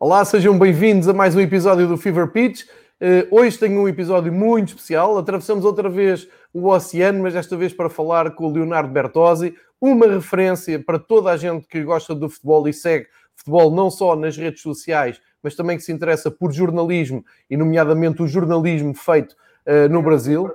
Olá, sejam bem-vindos a mais um episódio do Fever Pitch. Uh, hoje tenho um episódio muito especial. Atravessamos outra vez o oceano, mas desta vez para falar com o Leonardo Bertozzi, uma referência para toda a gente que gosta do futebol e segue futebol não só nas redes sociais, mas também que se interessa por jornalismo e, nomeadamente, o jornalismo feito uh, no Brasil.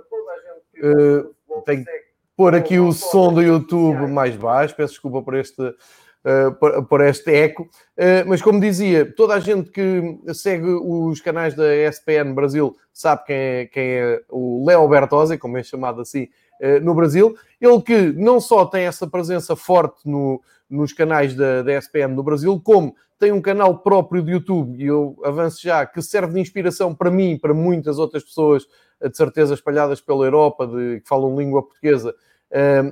Uh, tenho que pôr aqui o som do YouTube mais baixo, peço desculpa por este uh, por, este eco. Uh, mas como dizia, toda a gente que segue os canais da ESPN Brasil sabe quem é, quem é o Leo Bertozzi, como é chamado assim uh, no Brasil. Ele que não só tem essa presença forte no, nos canais da, da ESPN no Brasil, como tem um canal próprio de YouTube, e eu avanço já, que serve de inspiração para mim para muitas outras pessoas, de certeza espalhadas pela Europa, de, que falam língua portuguesa,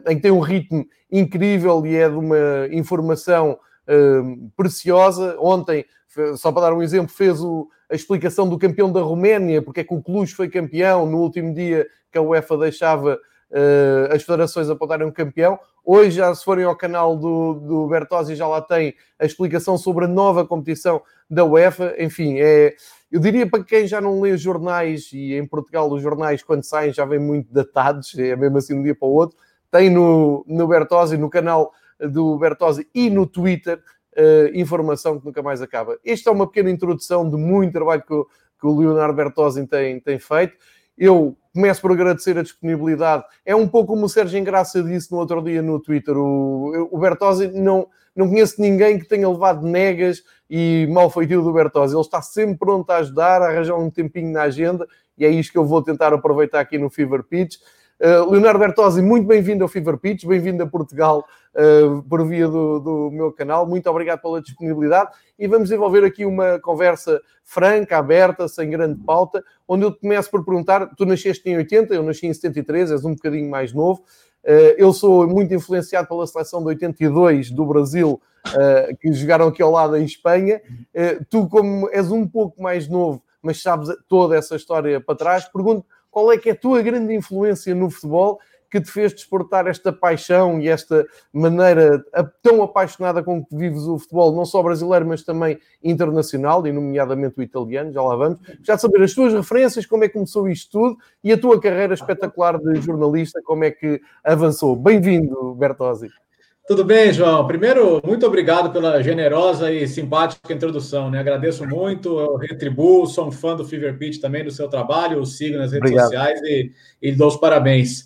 em que tem um ritmo incrível e é de uma informação preciosa. Ontem, só para dar um exemplo, fez o, a explicação do campeão da Roménia, porque é que o Cluj foi campeão no último dia que a UEFA deixava uh, as federações apontarem um campeão. Hoje, já se forem ao canal do, do Bertozzi, já lá tem a explicação sobre a nova competição da UEFA. Enfim, é, eu diria para quem já não lê jornais, e em Portugal os jornais, quando saem, já vêm muito datados, é mesmo assim de um dia para o outro tem no, no Bertozzi, no canal do Bertozzi e no Twitter, uh, informação que nunca mais acaba. Esta é uma pequena introdução de muito trabalho que o, que o Leonardo Bertozzi tem, tem feito. Eu começo por agradecer a disponibilidade. É um pouco como o Sérgio Engraça disse no outro dia no Twitter. O, o Bertozzi não, não conheço ninguém que tenha levado negas e mal feitio do Bertozzi. Ele está sempre pronto a ajudar, a arranjar um tempinho na agenda e é isto que eu vou tentar aproveitar aqui no Fever Pitch. Uh, Leonardo Bertozzi, muito bem-vindo ao Fever Pitch, bem-vindo a Portugal uh, por via do, do, meu canal. Muito obrigado pela disponibilidade e vamos desenvolver aqui uma conversa franca, aberta, sem grande pauta, onde eu começo por perguntar: tu nasceste em 80, eu nasci em 73, és um bocadinho mais novo. Uh, eu sou muito influenciado pela seleção de 82 do Brasil, que jogaram aqui ao lado em Espanha. tu, como és um pouco mais novo, mas sabes toda essa história para trás, pergunto qual é que é a tua grande influência no futebol que te fez desportar esta paixão e esta maneira tão apaixonada com que vives o futebol, não só brasileiro, mas também internacional, e nomeadamente o italiano, já lá vamos. Já saber as tuas referências, como é que começou isto tudo e a tua carreira espetacular de jornalista, como é que avançou. Bem-vindo, Bertozzi. Tudo bem, João? Primeiro, muito obrigado pela generosa e simpática introdução, né? Agradeço muito, eu retribuo, sou um fã do Fever Pitch também, do seu trabalho, o sigo nas redes obrigado. sociais e, e dou os parabéns.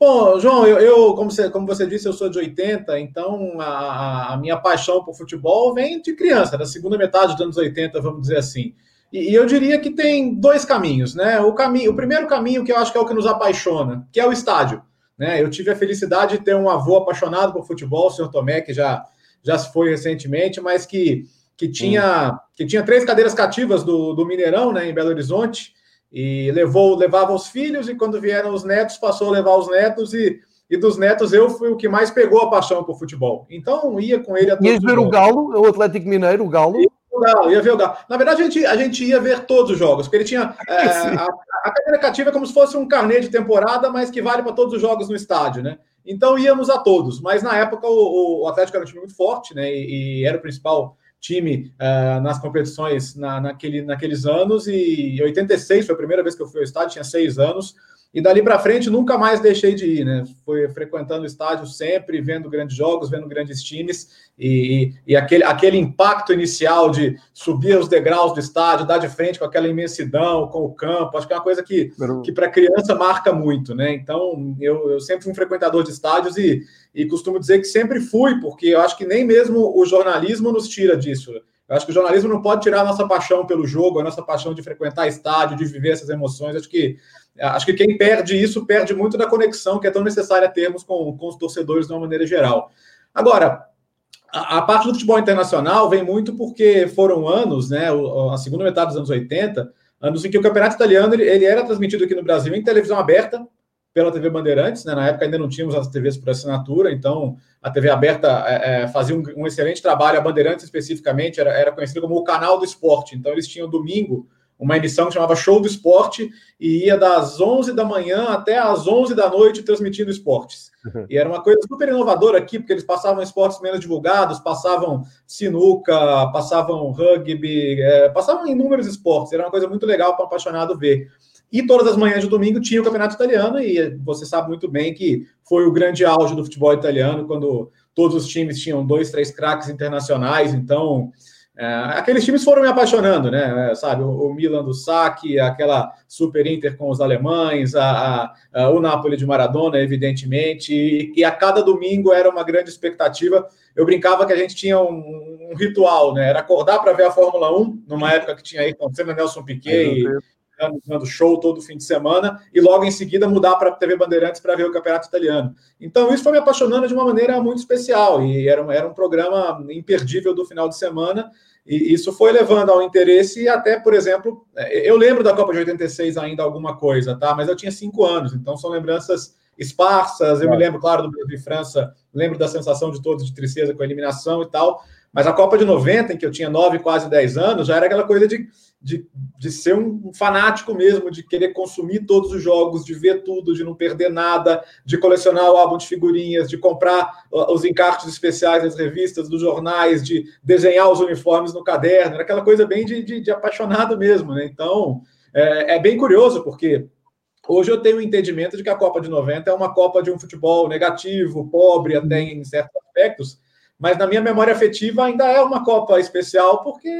Bom, João, eu, eu, como, você, como você disse, eu sou de 80, então a, a, minha paixão por futebol vem de criança, da segunda metade dos anos 80, vamos dizer assim. E, e, eu diria que tem dois caminhos, né? O, caminho, o primeiro caminho, que eu acho que é o que nos apaixona, que é o estádio. Né? Eu tive a felicidade de ter um avô apaixonado por futebol, o senhor Tomé, que já, já se foi recentemente, mas que, que, tinha, hum. que tinha três cadeiras cativas do, do Mineirão, né, em Belo Horizonte, e levou levava os filhos, e quando vieram os netos, passou a levar os netos, e, e dos netos eu fui o que mais pegou a paixão por futebol. Então ia com ele a todos Ias ver o Galo, o Atlético Mineiro, o Galo? E, Galo, ia ver o Galo. Na verdade, a gente, a gente ia ver todos os jogos, porque ele tinha. É, a, a cadeira cativa é como se fosse um carnê de temporada, mas que vale para todos os jogos no estádio, né? Então íamos a todos. Mas na época o, o Atlético era um time muito forte, né? E, e era o principal time uh, nas competições na, naquele, naqueles anos. E em 86 foi a primeira vez que eu fui ao estádio, tinha seis anos. E dali para frente nunca mais deixei de ir, né? Fui frequentando o estádio sempre, vendo grandes jogos, vendo grandes times, e, e, aquele, aquele impacto inicial de subir os degraus do estádio, dar de frente com aquela imensidão, com o campo, acho que é uma coisa que, que para criança marca muito, né? Então eu, eu sempre fui um frequentador de estádios e, e costumo dizer que sempre fui, porque eu acho que nem mesmo o jornalismo nos tira disso. Eu acho que o jornalismo não pode tirar a nossa paixão pelo jogo, a nossa paixão de frequentar estádio, de viver essas emoções. Acho que, acho que quem perde isso perde muito da conexão que é tão necessária termos com, com os torcedores de uma maneira geral. Agora, a, a, parte do futebol internacional vem muito porque foram anos, né, a segunda metade dos anos 80, anos em que o campeonato italiano ele, ele era transmitido aqui no Brasil em televisão aberta, pela TV Bandeirantes, né? Na época ainda não tínhamos as TVs por assinatura, então a TV aberta é, é, fazia um, um, excelente trabalho, a Bandeirantes especificamente era, era conhecida como o canal do esporte, então eles tinham domingo uma emissão que chamava Show do Esporte e ia das 11 da manhã até as 11 da noite transmitindo esportes. Uhum. E era uma coisa super inovadora aqui, porque eles passavam esportes menos divulgados, passavam sinuca, passavam rugby, é, passavam inúmeros esportes. Era uma coisa muito legal para um apaixonado ver. E todas as manhãs de domingo tinha o Campeonato Italiano, e você sabe muito bem que foi o grande auge do futebol italiano, quando todos os times tinham dois, três craques internacionais, então é, aqueles times foram me apaixonando, né? É, sabe, o, o, Milan do saque, aquela Super Inter com os alemães, a, a, a, o Napoli de Maradona, evidentemente, e, e, a cada domingo era uma grande expectativa. Eu brincava que a gente tinha um, um ritual, né? Era acordar para ver a Fórmula 1, numa época que tinha aí com Nelson Piquet e dando show todo fim de semana, e logo em seguida mudar para a TV Bandeirantes para ver o Campeonato Italiano. Então, isso foi me apaixonando de uma maneira muito especial, e era, era um programa imperdível do final de semana, e isso foi levando ao interesse, e até, por exemplo, é, eu lembro da Copa de 86 ainda alguma coisa, tá? Mas eu tinha cinco anos, então são lembranças esparsas. Eu me lembro, claro, do Brasil e França, lembro da sensação de todos de tristeza com a eliminação e tal, mas a Copa de 90, em que eu tinha 9, quase 10 anos, já era aquela coisa de, de, de ser um fanático mesmo, de querer consumir todos os jogos, de ver tudo, de não perder nada, de colecionar o álbum de figurinhas, de comprar os encartes especiais das revistas, dos jornais, de desenhar os uniformes no caderno, era aquela coisa bem de, de, de apaixonado mesmo, né? Então, é, é bem curioso, porque Hoje eu tenho o entendimento de que a Copa de 90 é uma Copa de um futebol negativo, pobre até em certos aspectos, mas na minha memória afetiva ainda é uma Copa especial porque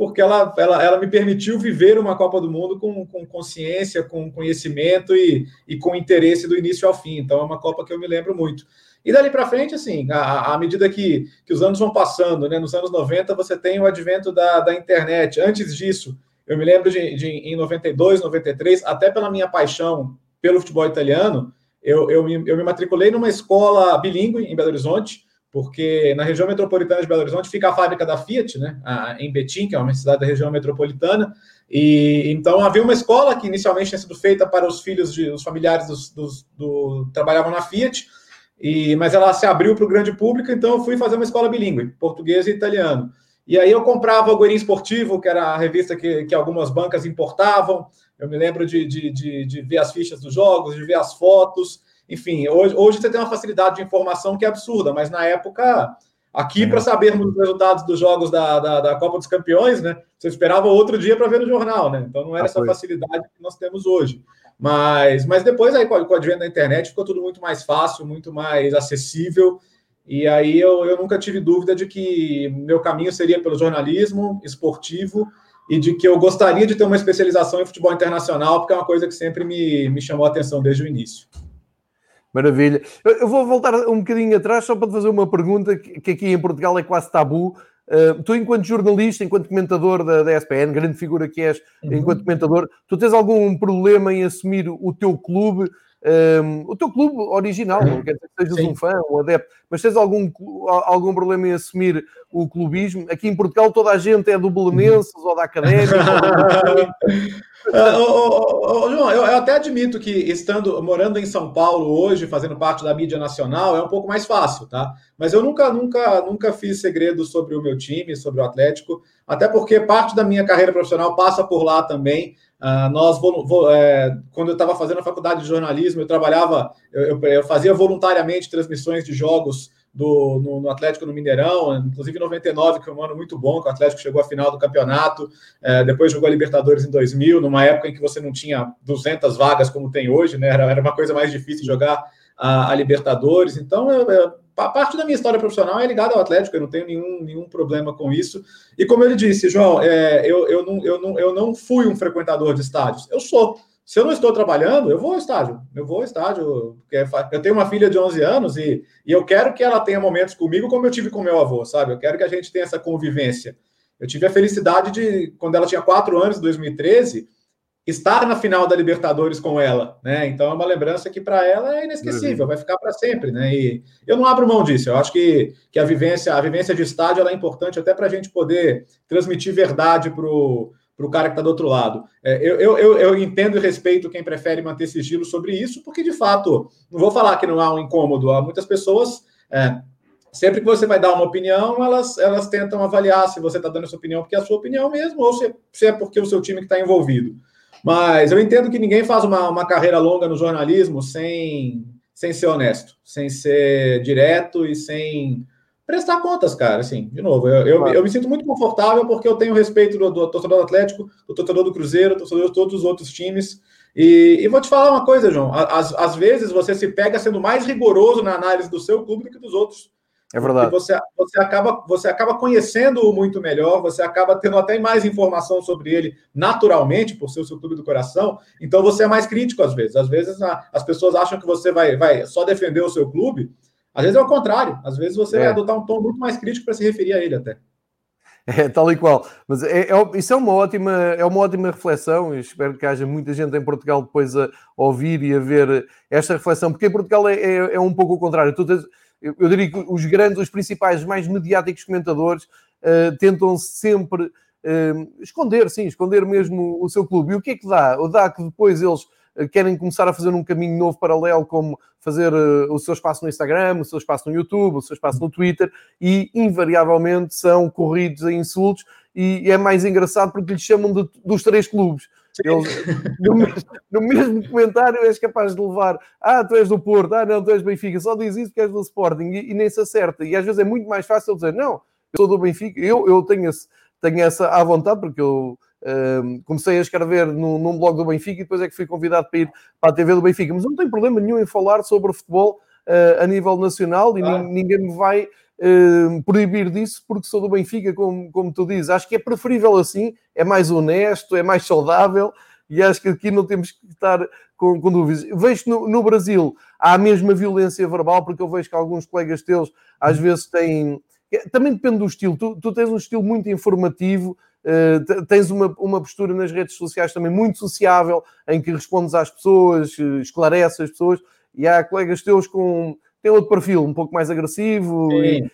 porque ela, ela, ela me permitiu viver uma Copa do Mundo com, com consciência, com conhecimento e, e com interesse do início ao fim. Então é uma Copa que eu me lembro muito. E dali para frente, assim, à, medida que, que os anos vão passando, né, nos anos 90 você tem o advento da, da internet. Antes disso, eu me lembro de, de em 92, 93, até pela minha paixão pelo futebol italiano, eu, eu, me, eu me matriculei numa escola bilíngue em Belo Horizonte, porque na região metropolitana de Belo Horizonte fica a fábrica da Fiat, né, em Betim, que é uma cidade da região metropolitana, e então havia uma escola que inicialmente tinha sido feita para os filhos de os familiares dos, dos do, trabalhavam na Fiat, e mas ela se abriu para o grande público, então eu fui fazer uma escola bilíngue, português e italiano. E aí eu comprava o Guerin Esportivo, que era a revista que, que algumas bancas importavam. Eu me lembro de, de, de, de ver as fichas dos jogos, de ver as fotos. Enfim, hoje, hoje você tem uma facilidade de informação que é absurda, mas na época, aqui, para sabermos os resultados dos jogos da, da, da, Copa dos Campeões, né? Você esperava outro dia para ver no jornal, né? Então não era ah, essa facilidade que nós temos hoje. Mas, mas depois, aí, com o advento da internet, ficou tudo muito mais fácil, muito mais acessível. E aí eu, eu nunca tive dúvida de que meu caminho seria pelo jornalismo esportivo e de que eu gostaria de ter uma especialização em futebol internacional, porque é uma coisa que sempre me, me chamou a atenção desde o início. Maravilha. Eu, vou voltar um bocadinho atrás só para te fazer uma pergunta que, aqui em Portugal é quase tabu. Uh, tu, enquanto jornalista, enquanto comentador da, da SPN, grande figura que és, uhum. enquanto comentador, tu tens algum problema em assumir o teu clube, um, o teu clube original, não quer dizer que sejas Sim. um fã, um adepto, mas tens algum, algum problema em assumir o clubismo? Aqui em Portugal toda a gente é do Belenenses ou da Académica. Uh, João, eu, eu, até admito que estando morando em São Paulo hoje, fazendo parte da mídia nacional, é um pouco mais fácil, tá? Mas eu nunca, nunca, nunca fiz segredo sobre o meu time, sobre o Atlético, até porque parte da minha carreira profissional passa por lá também. Uh, nós, é, quando eu estava fazendo a faculdade de jornalismo, eu trabalhava, eu, eu, eu fazia voluntariamente transmissões de jogos do, no, no, Atlético no Mineirão, inclusive em 99, que foi um ano muito bom, que o Atlético chegou à final do campeonato, é, depois jogou a Libertadores em 2000, numa época em que você não tinha 200 vagas como tem hoje, né? era, era uma coisa mais difícil jogar a, a Libertadores, então a parte da minha história profissional é ligada ao Atlético, eu não tenho nenhum, nenhum problema com isso, e como ele disse, João, é, eu, eu, não, eu, não, eu não fui um frequentador de estádios, eu sou, se eu não estou trabalhando, eu vou ao estádio. Eu vou ao estádio. Eu tenho uma filha de 11 anos e, e eu quero que ela tenha momentos comigo como eu tive com meu avô, sabe? Eu quero que a gente tenha essa convivência. Eu tive a felicidade de, quando ela tinha 4 anos, em 2013, estar na final da Libertadores com ela, né? Então é uma lembrança que para ela é inesquecível, uhum. vai ficar para sempre, né? E eu não abro mão disso. Eu acho que, que a vivência, a vivência de estádio é importante até para a gente poder transmitir verdade para o para o cara que está do outro lado. É, eu, eu, eu, entendo e respeito quem prefere manter sigilo sobre isso, porque de fato, não vou falar que não há um incômodo, há muitas pessoas. É, sempre que você vai dar uma opinião, elas, elas tentam avaliar se você está dando essa opinião porque é a sua opinião mesmo, ou se, se é porque o seu time está envolvido. Mas eu entendo que ninguém faz uma, uma carreira longa no jornalismo sem, sem ser honesto, sem ser direto e sem prestar contas, cara. Assim, de novo, eu, eu, eu me sinto muito confortável porque eu tenho respeito do, do torcedor do Atlético, do torcedor do Cruzeiro, do torcedor de todos os outros times. E, e, vou te falar uma coisa, João. Às, às vezes você se pega sendo mais rigoroso na análise do seu clube do que dos outros. É verdade. Você, você, acaba, você acaba conhecendo-o muito melhor, você acaba tendo até mais informação sobre ele naturalmente, por ser o seu clube do coração. Então você é mais crítico às vezes. Às vezes a, as pessoas acham que você vai, vai só defender o seu clube. Às vezes é o contrário. Às vezes você é. vai adotar um tom muito mais crítico para se referir a ele até. É, tal e qual. Mas é, é, isso é uma, ótima, é uma ótima reflexão. Eu espero que haja muita gente em Portugal depois a ouvir e a ver esta reflexão, porque em Portugal é, é, é um pouco o contrário. Eu, eu, diria que os grandes, os principais, mais mediáticos comentadores uh, tentam sempre uh, esconder, sim, esconder mesmo o seu clube. E o que é que dá? O dá que depois eles querem começar a fazer um caminho novo paralelo, como fazer uh, o seu espaço no Instagram, o seu espaço no YouTube, o seu espaço no Twitter, e invariavelmente são corridos a insultos, e é mais engraçado porque lhes chamam de, dos três clubes. Eles, no, mesmo, no, mesmo, comentário és capaz de levar ah, tu és do Porto, ah, não, tu és Benfica, só diz isso porque és do Sporting e, e, nem se acerta. E às vezes é muito mais fácil dizer, não, eu sou do Benfica, eu, eu tenho, esse, tenho essa à vontade, porque eu um, comecei a escrever no, num blog do Benfica e depois é que fui convidado para ir para a TV do Benfica. Mas não tenho problema nenhum em falar sobre futebol uh, a nível nacional e ah. ninguém me vai uh, proibir disso porque sou do Benfica, como, como tu dizes. Acho que é preferível assim, é mais honesto, é mais saudável e acho que aqui não temos que estar com, com dúvidas. Vejo no, no Brasil há a mesma violência verbal, porque eu vejo que alguns colegas teus às uhum. vezes têm. Também depende do estilo. Tu, tu tens um estilo muito informativo, uh, tens uma, uma postura nas redes sociais também muito sociável, em que respondes às pessoas, uh, esclareces as pessoas, e há colegas teus com tem outro perfil um pouco mais agressivo e,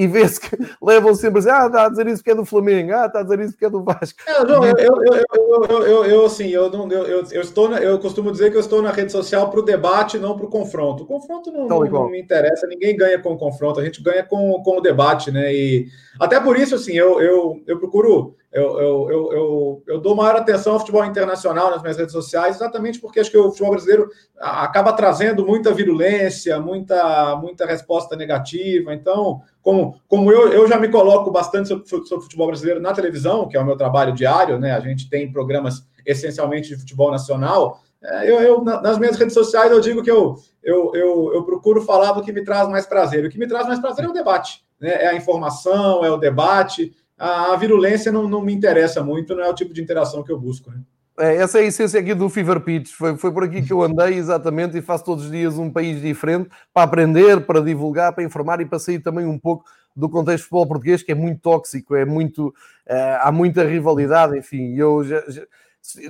e vê-se que levam sempre a dizer, ah, está a dizer isso porque é do Flamengo, ah, está a dizer isso porque é do Vasco. Não, eu, eu, eu, eu, eu, assim, eu, não, eu, eu, eu, estou na, eu costumo dizer que eu estou na rede social para o debate, não para o confronto. O confronto não, não, não, me interessa, ninguém ganha com o confronto, a gente ganha com, com o debate, né? E até por isso, assim, eu, eu, eu procuro eu, eu, eu, eu, eu, dou maior atenção ao futebol internacional nas minhas redes sociais, exatamente porque acho que o futebol brasileiro acaba trazendo muita virulência, muita, muita resposta negativa. Então, como, como eu, eu já me coloco bastante sobre, sobre futebol brasileiro na televisão, que é o meu trabalho diário, né? A gente tem programas essencialmente de futebol nacional. É, eu, eu, nas minhas redes sociais eu digo que eu, eu, eu, eu procuro falar do que me traz mais prazer. O que me traz mais prazer é o debate, né? é a informação, é o debate a, virulência não, não me interessa muito, não é o tipo de interação que eu busco. Né? É, essa é a essência aqui do Fever Pitch. Foi, foi por aqui que eu andei exatamente e faço todos os dias um país diferente para aprender, para divulgar, para informar e para sair também um pouco do contexto de futebol português, que é muito tóxico, é muito, uh, há muita rivalidade, enfim. Eu já, já,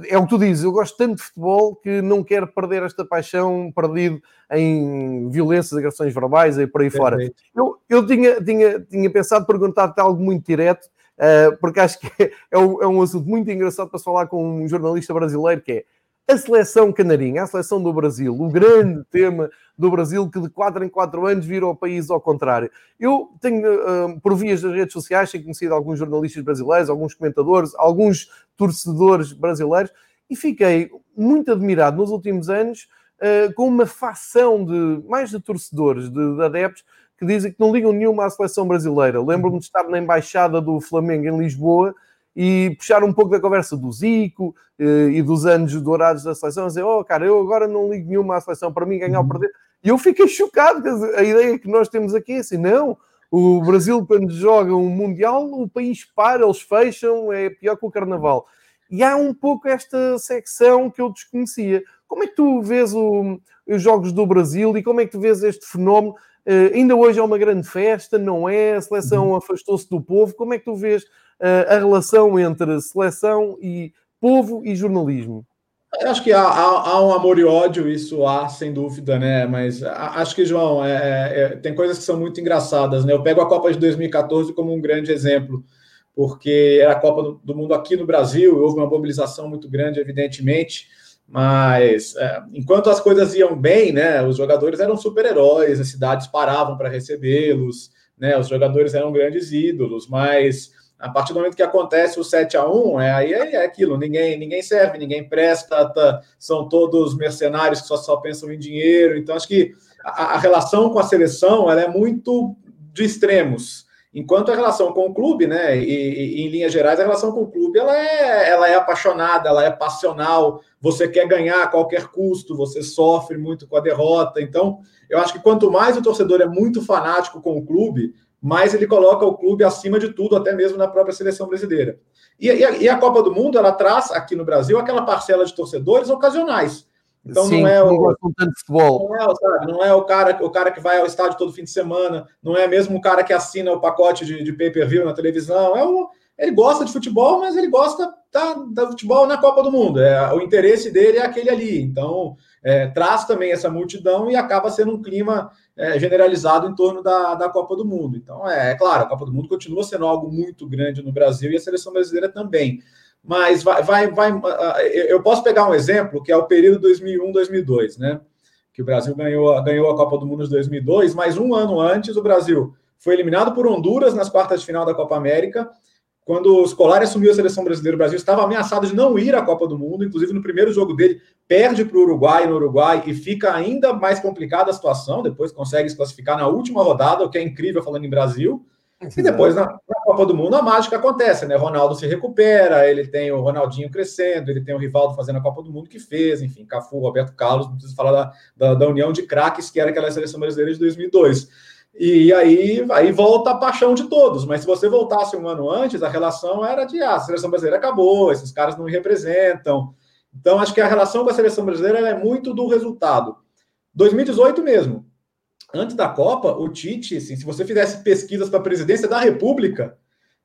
é o que tu dizes, eu gosto tanto de futebol que não quero perder esta paixão perdido em violências, agressões verbais e por aí fora. Eu, eu tinha, tinha, tinha pensado perguntar-te algo muito direto porque acho que é, um, é, um, assunto muito engraçado para se falar com um jornalista brasileiro, que é a seleção canarinha, a seleção do Brasil, o grande tema do Brasil que de 4 em 4 anos vira o país ao contrário. Eu tenho, uh, por vias das redes sociais, tenho conhecido alguns jornalistas brasileiros, alguns comentadores, alguns torcedores brasileiros e fiquei muito admirado nos últimos anos uh, com uma facção de mais de torcedores, de, de adeptos, que dizem que não ligam nenhuma à seleção brasileira. Lembro-me de estar na embaixada do Flamengo em Lisboa e puxar um pouco da conversa do Zico eh, e dos anos dourados da seleção, dizer, oh cara, eu agora não ligo nenhuma à seleção, para mim ganhar ou uhum. perder. E eu fiquei chocado, a ideia que nós temos aqui é assim, não, o Brasil quando joga um Mundial, o país para, eles fecham, é pior que o Carnaval. E há um pouco esta secção que eu desconhecia. Como é que tu vês o, os jogos do Brasil e como é que tu vês este fenómeno Uh, ainda hoje é uma grande festa, não é? A seleção uhum. afastou-se do povo. Como é que tu vês uh, a relação entre seleção e povo e jornalismo? Acho que há, há, há, um amor e ódio, isso há, sem dúvida, né? Mas acho que, João, é, é, é, tem coisas que são muito engraçadas, né? Eu pego a Copa de 2014 como um grande exemplo, porque era a Copa do, do Mundo aqui no Brasil, houve uma mobilização muito grande, evidentemente, Mas é, enquanto as coisas iam bem, né, os jogadores eram super-heróis, as cidades paravam para recebê-los, né, os jogadores eram grandes ídolos, mas a partir do momento que acontece o 7 a 1 é, aí é, é aquilo, ninguém, ninguém serve, ninguém presta, tá, são todos mercenários que só, só pensam em dinheiro. Então, acho que a, a relação com a seleção ela é muito de extremos. Enquanto a relação com o clube, né, e, e, em linhas gerais, a relação com o clube ela é, ela é apaixonada, ela é passional, você quer ganhar a qualquer custo, você sofre muito com a derrota. Então, eu acho que quanto mais o torcedor é muito fanático com o clube, mais ele coloca o clube acima de tudo, até mesmo na própria seleção brasileira. E, e, a, e a Copa do Mundo, ela traz aqui no Brasil aquela parcela de torcedores ocasionais então Sim, não é o não futebol. Não é, sabe, não é o cara, o cara que vai ao estádio todo fim de semana, não é mesmo o cara que assina o pacote de, de pay-per-view na televisão. É o, ele gosta de futebol, mas ele gosta da, da futebol na Copa do Mundo. É, o interesse dele é aquele ali. Então é, traz também essa multidão e acaba sendo um clima é, generalizado em torno da, da Copa do Mundo. Então é, é claro, a Copa do Mundo continua sendo algo muito grande no Brasil e a seleção brasileira também mas vai, vai, vai. Eu posso pegar um exemplo que é o período 2001-2002, né? Que o Brasil ganhou, ganhou a Copa do Mundo em 2002, mas um ano antes o Brasil foi eliminado por Honduras nas quartas de final da Copa América. Quando o Scolari assumiu a seleção brasileira, o Brasil estava ameaçado de não ir à Copa do Mundo. Inclusive, no primeiro jogo dele, perde para o Uruguai no Uruguai e fica ainda mais complicada a situação. Depois consegue se classificar na última rodada, o que é incrível falando em Brasil. E depois, na, na, Copa do Mundo, a mágica acontece, né? Ronaldo se recupera, ele tem o Ronaldinho crescendo, ele tem o Rivaldo fazendo a Copa do Mundo que fez, enfim, Cafu, Roberto Carlos, não preciso falar da, da, da união de craques que era aquela seleção brasileira de 2002. E aí, aí volta a paixão de todos, mas se você voltasse um ano antes, a relação era de, ah, a seleção brasileira acabou, esses caras não me representam. Então, acho que a relação com a seleção brasileira é muito do resultado. 2018 mesmo, antes da Copa, o Tite, assim, se você fizesse pesquisas para a presidência da República,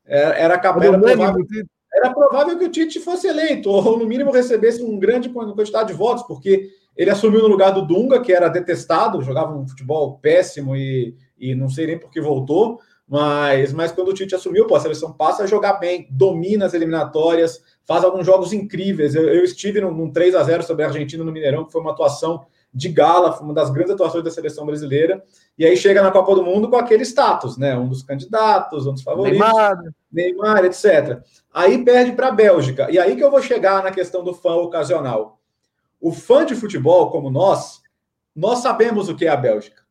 era, era, era, provável, era provável que o Tite fosse eleito, ou no mínimo recebesse um grande quantidade de votos, porque ele assumiu no lugar do Dunga, que era detestado, jogava um futebol péssimo e, e não sei nem por que voltou. Mas, mas quando o Tite assumiu, pô, a seleção passa a jogar bem, domina as eliminatórias, faz alguns jogos incríveis. Eu, eu estive num, num 3 a 0 sobre a Argentina no Mineirão, que foi uma atuação de gala, foi uma das grandes atuações da seleção brasileira, e aí chega na Copa do Mundo com aquele status, né? Um dos candidatos, um dos favoritos, Neymar, Neymar etc. Aí perde para a Bélgica. E aí que eu vou chegar na questão do fã ocasional. O fã de futebol, como nós, nós sabemos o que é a Bélgica.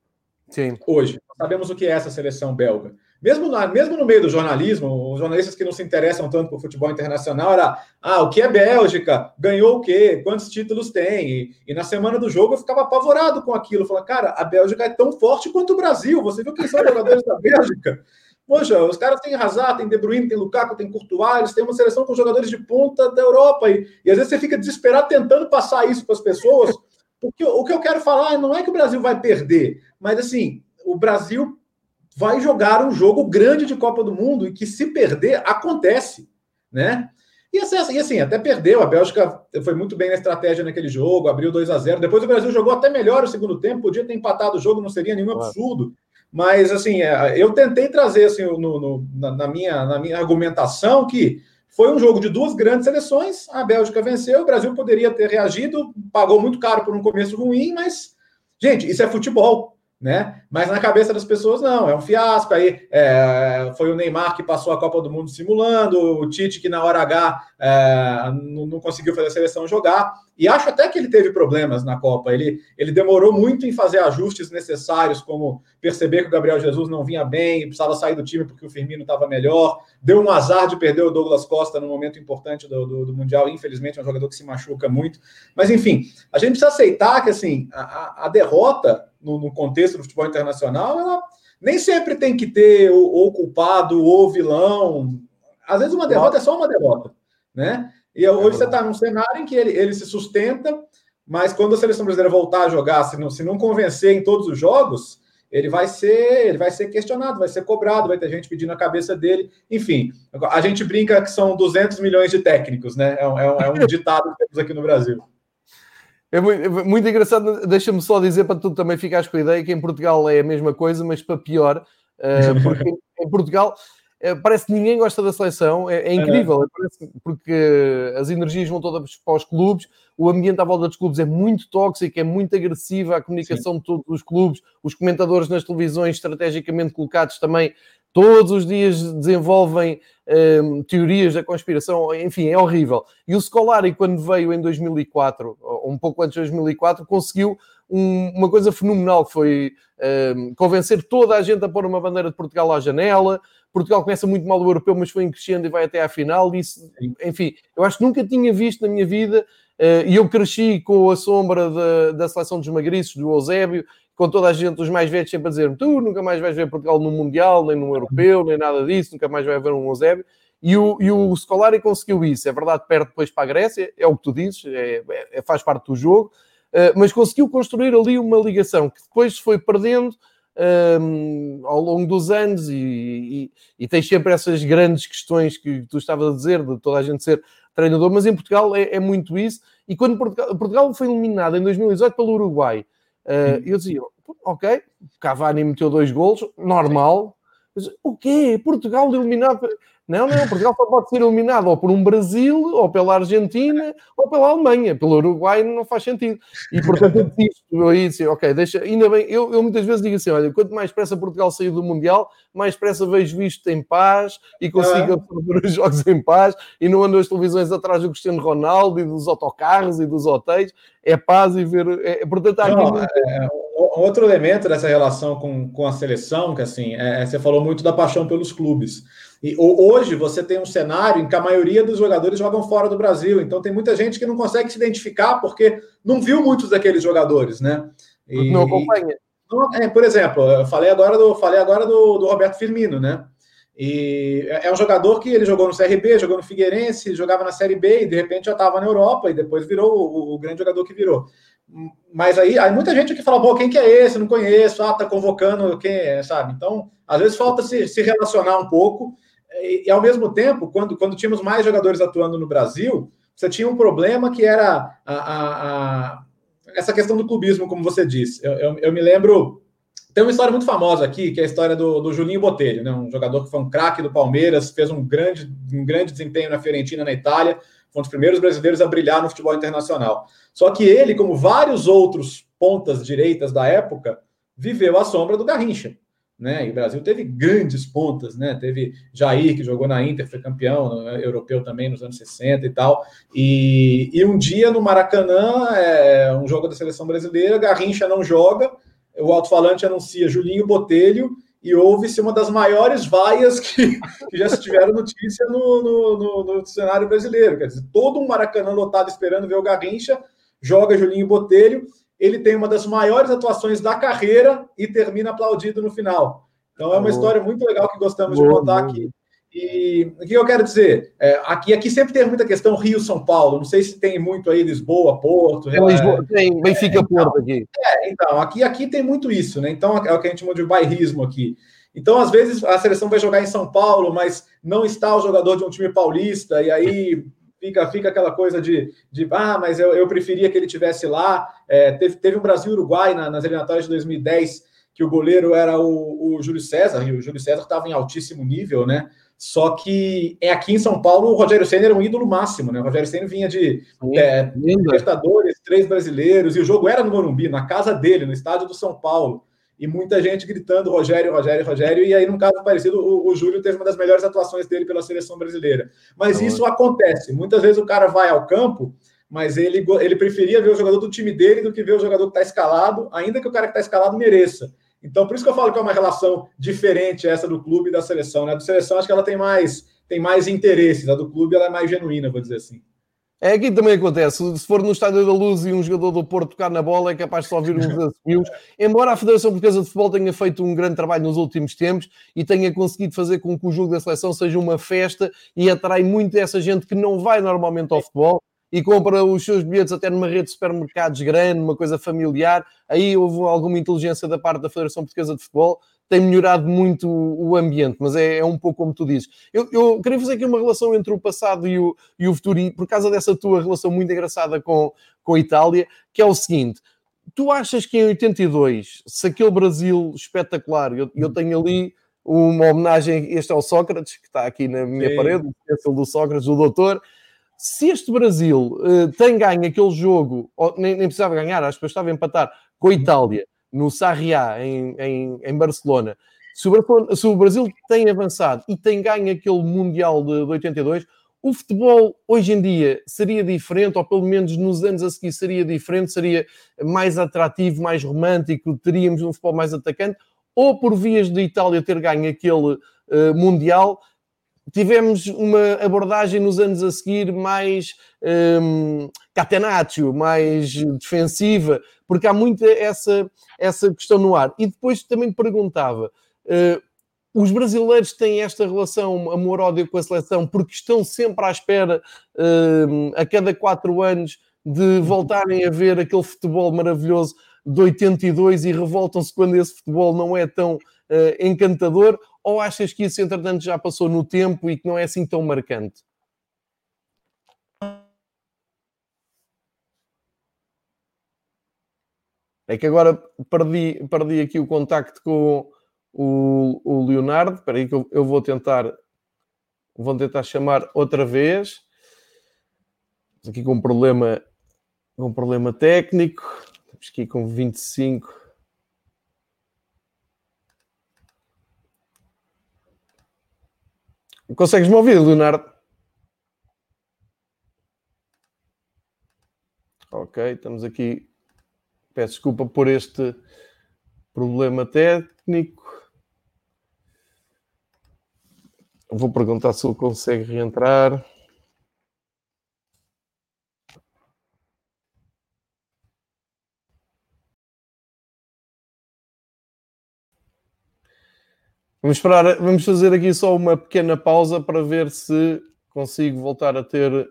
Sim. Hoje, sabemos o que é essa seleção belga. Mesmo, na, mesmo no meio do jornalismo, os jornalistas que não se interessam tanto por futebol internacional era ah, o que é Bélgica? Ganhou o quê? Quantos títulos tem? E, e na semana do jogo eu ficava apavorado com aquilo. Falando, cara, a Bélgica é tão forte quanto o Brasil. Você viu quem são os jogadores da Bélgica? Poxa, os caras têm Hazard, tem De Bruyne, tem Lukaku, tem Courtois, eles têm uma seleção com jogadores de ponta da Europa. E, e às vezes você fica desesperado tentando passar isso para as pessoas. Porque o que eu quero falar não é que o Brasil vai perder, mas assim, o Brasil vai jogar um jogo grande de Copa do Mundo e que se perder, acontece, né? E assim, até perdeu. A Bélgica foi muito bem na estratégia naquele jogo, abriu 2 a 0 Depois o Brasil jogou até melhor o segundo tempo, podia ter empatado o jogo, não seria nenhum absurdo. Mas, assim, é, eu tentei trazer assim, no, no, na, minha, na minha argumentação que foi um jogo de duas grandes seleções. A Bélgica venceu, o Brasil poderia ter reagido, pagou muito caro por um começo ruim, mas, gente, isso é futebol né? Mas na cabeça das pessoas, não, é um fiasco. Aí é, foi o Neymar que passou a Copa do Mundo simulando, o Tite que na hora H é, não, não, conseguiu fazer a seleção jogar. E acho até que ele teve problemas na Copa. Ele, ele demorou muito em fazer ajustes necessários, como perceber que o Gabriel Jesus não vinha bem, precisava sair do time porque o Firmino estava melhor. Deu um azar de perder o Douglas Costa no momento importante do, do, do Mundial. Infelizmente, é um jogador que se machuca muito. Mas enfim, a gente precisa aceitar que assim a, a derrota no, no, contexto do futebol internacional, ela nem sempre tem que ter o, culpado ou vilão. Às vezes uma derrota é só uma derrota, né? E hoje você está num cenário em que ele, ele se sustenta, mas quando a seleção brasileira voltar a jogar, se não, se não convencer em todos os jogos, ele vai ser ele vai ser questionado, vai ser cobrado, vai ter gente pedindo a cabeça dele. Enfim, a gente brinca que são 200 milhões de técnicos, né? É um, é um é ditado que temos aqui no Brasil. É muito, é muito engraçado, deixa-me só dizer para tu também ficares com a ideia que em Portugal é a mesma coisa, mas para pior, uh, porque em Portugal é, parece que ninguém gosta da seleção, é, é incrível, é. porque as energias vão todas para os clubes, o ambiente à volta dos clubes é muito tóxico, é muito agressivo, a comunicação Sim. de todos os clubes, os comentadores nas televisões estrategicamente colocados também todos os dias desenvolvem um, teorias da conspiração, enfim, é horrível. E o Scolari, quando veio em 2004, um pouco antes de 2004, conseguiu um, uma coisa fenomenal, que foi um, convencer toda a gente a pôr uma bandeira de Portugal à janela. Portugal começa muito mal o europeu, mas foi em crescendo e vai até à final. Isso, enfim, eu acho que nunca tinha visto na minha vida, uh, e eu cresci com a sombra da, da seleção dos magriços, do Eusébio, com toda a gente, os mais velhos, sempre a dizer tu nunca mais vais ver Portugal no Mundial, nem no Europeu, nem nada disso, nunca mais vai haver um Eusébio. E o, e o Scolari conseguiu isso. É verdade, perde depois para a Grécia, é o que tu dizes, é, é, faz parte do jogo, uh, mas conseguiu construir ali uma ligação que depois se foi perdendo um, ao longo dos anos e, e, e tens sempre essas grandes questões que tu estavas a dizer, de toda a gente ser treinador, mas em Portugal é, é muito isso. E quando Portugal, Portugal foi eliminado em 2018 pelo Uruguai, Uh, eu dizia, ok, Cavani meteu dois golos, normal. Mas, o quê? Portugal eliminado. Não, não, Portugal só pode ser eliminado ou por um Brasil, ou pela Argentina, ou pela Alemanha. Pelo Uruguai não faz sentido. E portanto eu disse, eu disse ok, deixa, ainda bem, eu, eu muitas vezes digo assim: olha, quanto mais pressa Portugal sair do Mundial, mais pressa vejo isto em paz e consigo é. absorver os jogos em paz e não ando as televisões atrás do Cristiano Ronaldo e dos autocarros e dos hotéis. É paz e ver. É, portanto, há. Não, muito... é, outro elemento dessa relação com, com a seleção, que assim, é, é, você falou muito da paixão pelos clubes. E hoje você tem um cenário em que a maioria dos jogadores jogam fora do Brasil, então tem muita gente que não consegue se identificar porque não viu muitos daqueles jogadores, né? E, não acompanha. É, por exemplo, eu falei agora do, falei agora do, do Roberto Firmino, né? E é, é um jogador que ele jogou no CRB, jogou no Figueirense, jogava na Série B e de repente já estava na Europa e depois virou o, o, grande jogador que virou. Mas aí, aí muita gente que fala, pô, quem que é esse? Não conheço, ah, tá convocando quem é, sabe? Então, às vezes falta se, se relacionar um pouco. E, e, ao mesmo tempo, quando, quando tínhamos mais jogadores atuando no Brasil, você tinha um problema que era a, a, a essa questão do clubismo, como você disse. Eu, eu, eu, me lembro. Tem uma história muito famosa aqui, que é a história do, do Julinho Botelho, né? um jogador que foi um craque do Palmeiras, fez um grande, um grande desempenho na Fiorentina, na Itália, foi um dos primeiros brasileiros a brilhar no futebol internacional. Só que ele, como vários outros pontas direitas da época, viveu à sombra do Garrincha né? E o Brasil teve grandes pontas, né? Teve Jair, que jogou na Inter, foi campeão né? europeu também nos anos 60 e tal. E, e um dia no Maracanã, é, um jogo da seleção brasileira, Garrincha não joga, o alto-falante anuncia Julinho Botelho e houve-se uma das maiores vaias que, que já se tiveram notícia no, no, no, no, cenário brasileiro. Quer dizer, todo um Maracanã lotado esperando ver o Garrincha, joga Julinho Botelho ele tem uma das maiores atuações da carreira e termina aplaudido no final. Então é uma história muito legal que gostamos de contar aqui. E o que eu quero dizer? É, aqui, aqui sempre tem muita questão Rio-São Paulo. Não sei se tem muito aí Lisboa, Porto. Tem, Lisboa, tem Benfica, é, Porto aqui. É, então, aqui, aqui tem muito isso, né? Então é o que a gente chama de bairrismo aqui. Então, às vezes, a seleção vai jogar em São Paulo, mas não está o jogador de um time paulista, e aí fica, fica aquela coisa de, de ah, mas eu, eu preferia que ele tivesse lá. É, teve, teve um Brasil-Uruguai na, nas eliminatórias de 2010, que o goleiro era o, o Júlio César, e o Júlio César estava em altíssimo nível, né? Só que é aqui em São Paulo o Rogério Senna era um ídolo máximo, né? O Rogério Senna vinha de é, Libertadores, três brasileiros, e o jogo era no Morumbi, na casa dele, no estádio do São Paulo e muita gente gritando Rogério, Rogério, Rogério, e aí, num caso parecido, o, o Júlio teve uma das melhores atuações dele pela seleção brasileira. Mas então, isso acontece. Muitas vezes o cara vai ao campo, mas ele, ele preferia ver o jogador do time dele do que ver o jogador que está escalado, ainda que o cara que está escalado mereça. Então, por isso que eu falo que é uma relação diferente essa do clube e da seleção. Né? A do seleção, acho que ela tem mais, tem mais interesses, a do clube ela é mais genuína, vou dizer assim. É aqui também acontece. Se for no Estádio da Luz e um jogador do Porto tocar na bola, é capaz de só ouvir uns assobios. Embora a Federação Portuguesa de Futebol tenha feito um grande trabalho nos últimos tempos e tenha conseguido fazer com que o jogo da seleção seja uma festa e atrai muito essa gente que não vai normalmente ao futebol e compra os seus bilhetes até numa rede de supermercados grande, uma coisa familiar. Aí houve alguma inteligência da parte da Federação Portuguesa de Futebol tem melhorado muito o ambiente, mas é, é um pouco como tu dizes. Eu, eu, queria fazer aqui uma relação entre o passado e o, e o futuro, e por causa dessa tua relação muito engraçada com, com a Itália, que é o seguinte: tu achas que em 82, se aquele Brasil espetacular, eu, eu tenho ali uma homenagem. Este é o Sócrates, que está aqui na minha Sim. parede, o do Sócrates, o doutor. Se este Brasil uh, tem ganho aquele jogo, nem, nem, precisava ganhar, acho que estava a empatar com a Itália no Sarriá, em, em, em Barcelona. Se o, se o, Brasil tem avançado e tem ganho aquele Mundial de, de 82, o futebol hoje em dia seria diferente, ou pelo menos nos anos a seguir seria diferente, seria mais atrativo, mais romântico, teríamos um futebol mais atacante, ou por vias de Itália ter ganho aquele uh, Mundial, tivemos uma abordagem nos anos a seguir mais um, ehm, catenaccio, mais defensiva, porque há muita essa, essa questão no ar. E depois também perguntava. Uh, os brasileiros têm esta relação amor-ódio com a seleção porque estão sempre à espera, uh, a cada quatro anos, de voltarem a ver aquele futebol maravilhoso de 82 e revoltam-se quando esse futebol não é tão uh, encantador? Ou achas que isso, entretanto, já passou no tempo e que não é assim tão marcante? É que agora perdi, perdi aqui o contacto com, o, o Leonardo. Espera aí que eu, eu, vou tentar vou tentar chamar outra vez. Estamos aqui com um problema, um problema técnico. Estamos aqui com 25. Consegues me ouvir, Leonardo? Ok, estamos aqui. Peço desculpa por este problema técnico. Vou perguntar se ele consegue reentrar. Vamos esperar, vamos fazer aqui só uma pequena pausa para ver se consigo voltar a ter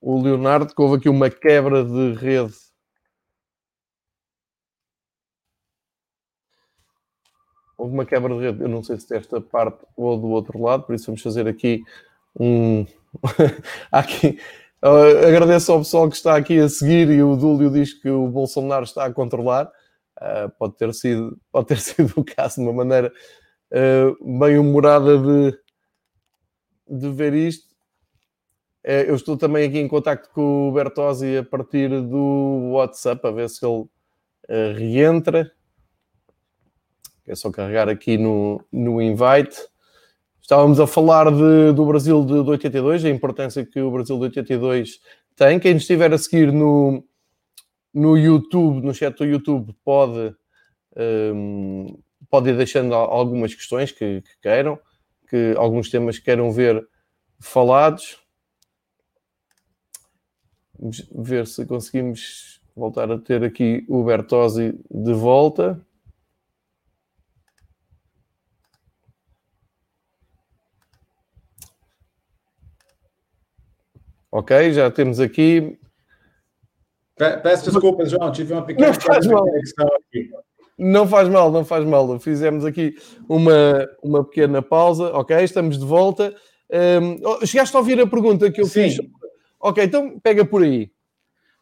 o Leonardo, que houve aqui uma quebra de rede houve uma quebra de rede, eu não sei se desta parte ou do outro lado, por isso vamos fazer aqui um. aqui. Uh, agradeço ao pessoal que está aqui a seguir e o Dúlio diz que o Bolsonaro está a controlar. Uh, pode, ter sido, pode ter sido o caso de uma maneira uh, bem humorada de, de ver isto. Eu estou também aqui em contacto com o Bertozzi a partir do WhatsApp, a ver se ele reentra. É só carregar aqui no, no invite. Estávamos a falar de, do Brasil de, de 82, a importância que o Brasil de 82 tem. Quem estiver a seguir no, no YouTube, no chat do YouTube, pode, um, pode ir deixando algumas questões que, que queiram, que alguns temas que queiram ver falados. Vamos ver se conseguimos voltar a ter aqui o Bertozzi de volta. Ok, já temos aqui. Peço desculpas, João, tive uma pequena não faz mal. aqui. Não faz mal, não faz mal. Fizemos aqui uma, uma pequena pausa. Ok, estamos de volta. Um, chegaste a ouvir a pergunta que eu Sim. fiz? Ok, então pega por aí.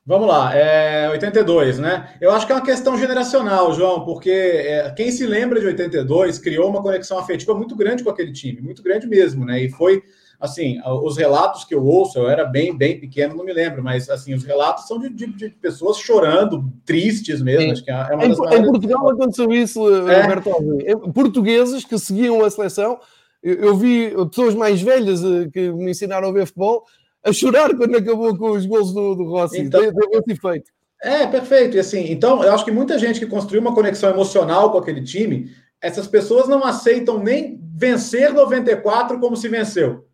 Vamos lá, é 82, né? Eu acho que é uma questão generacional, João, porque é, quem se lembra de 82 criou uma conexão afetiva muito grande com aquele time, muito grande mesmo, né? E foi assim, os relatos que eu ouço, eu era bem, bem pequeno, não me lembro, mas assim, os relatos são de, de, de pessoas chorando, tristes mesmo. Acho que é, é uma em, em Portugal aconteceu isso, é. Portugueses que seguiam a seleção, eu, eu, vi pessoas mais velhas eh, que me ensinaram a ver futebol a chorar quando acabou com os gols do, do Rossi. Então, deu, deu esse efeito. É, perfeito. E assim, então, eu acho que muita gente que construiu uma conexão emocional com aquele time, essas pessoas não aceitam nem vencer 94 como se venceu.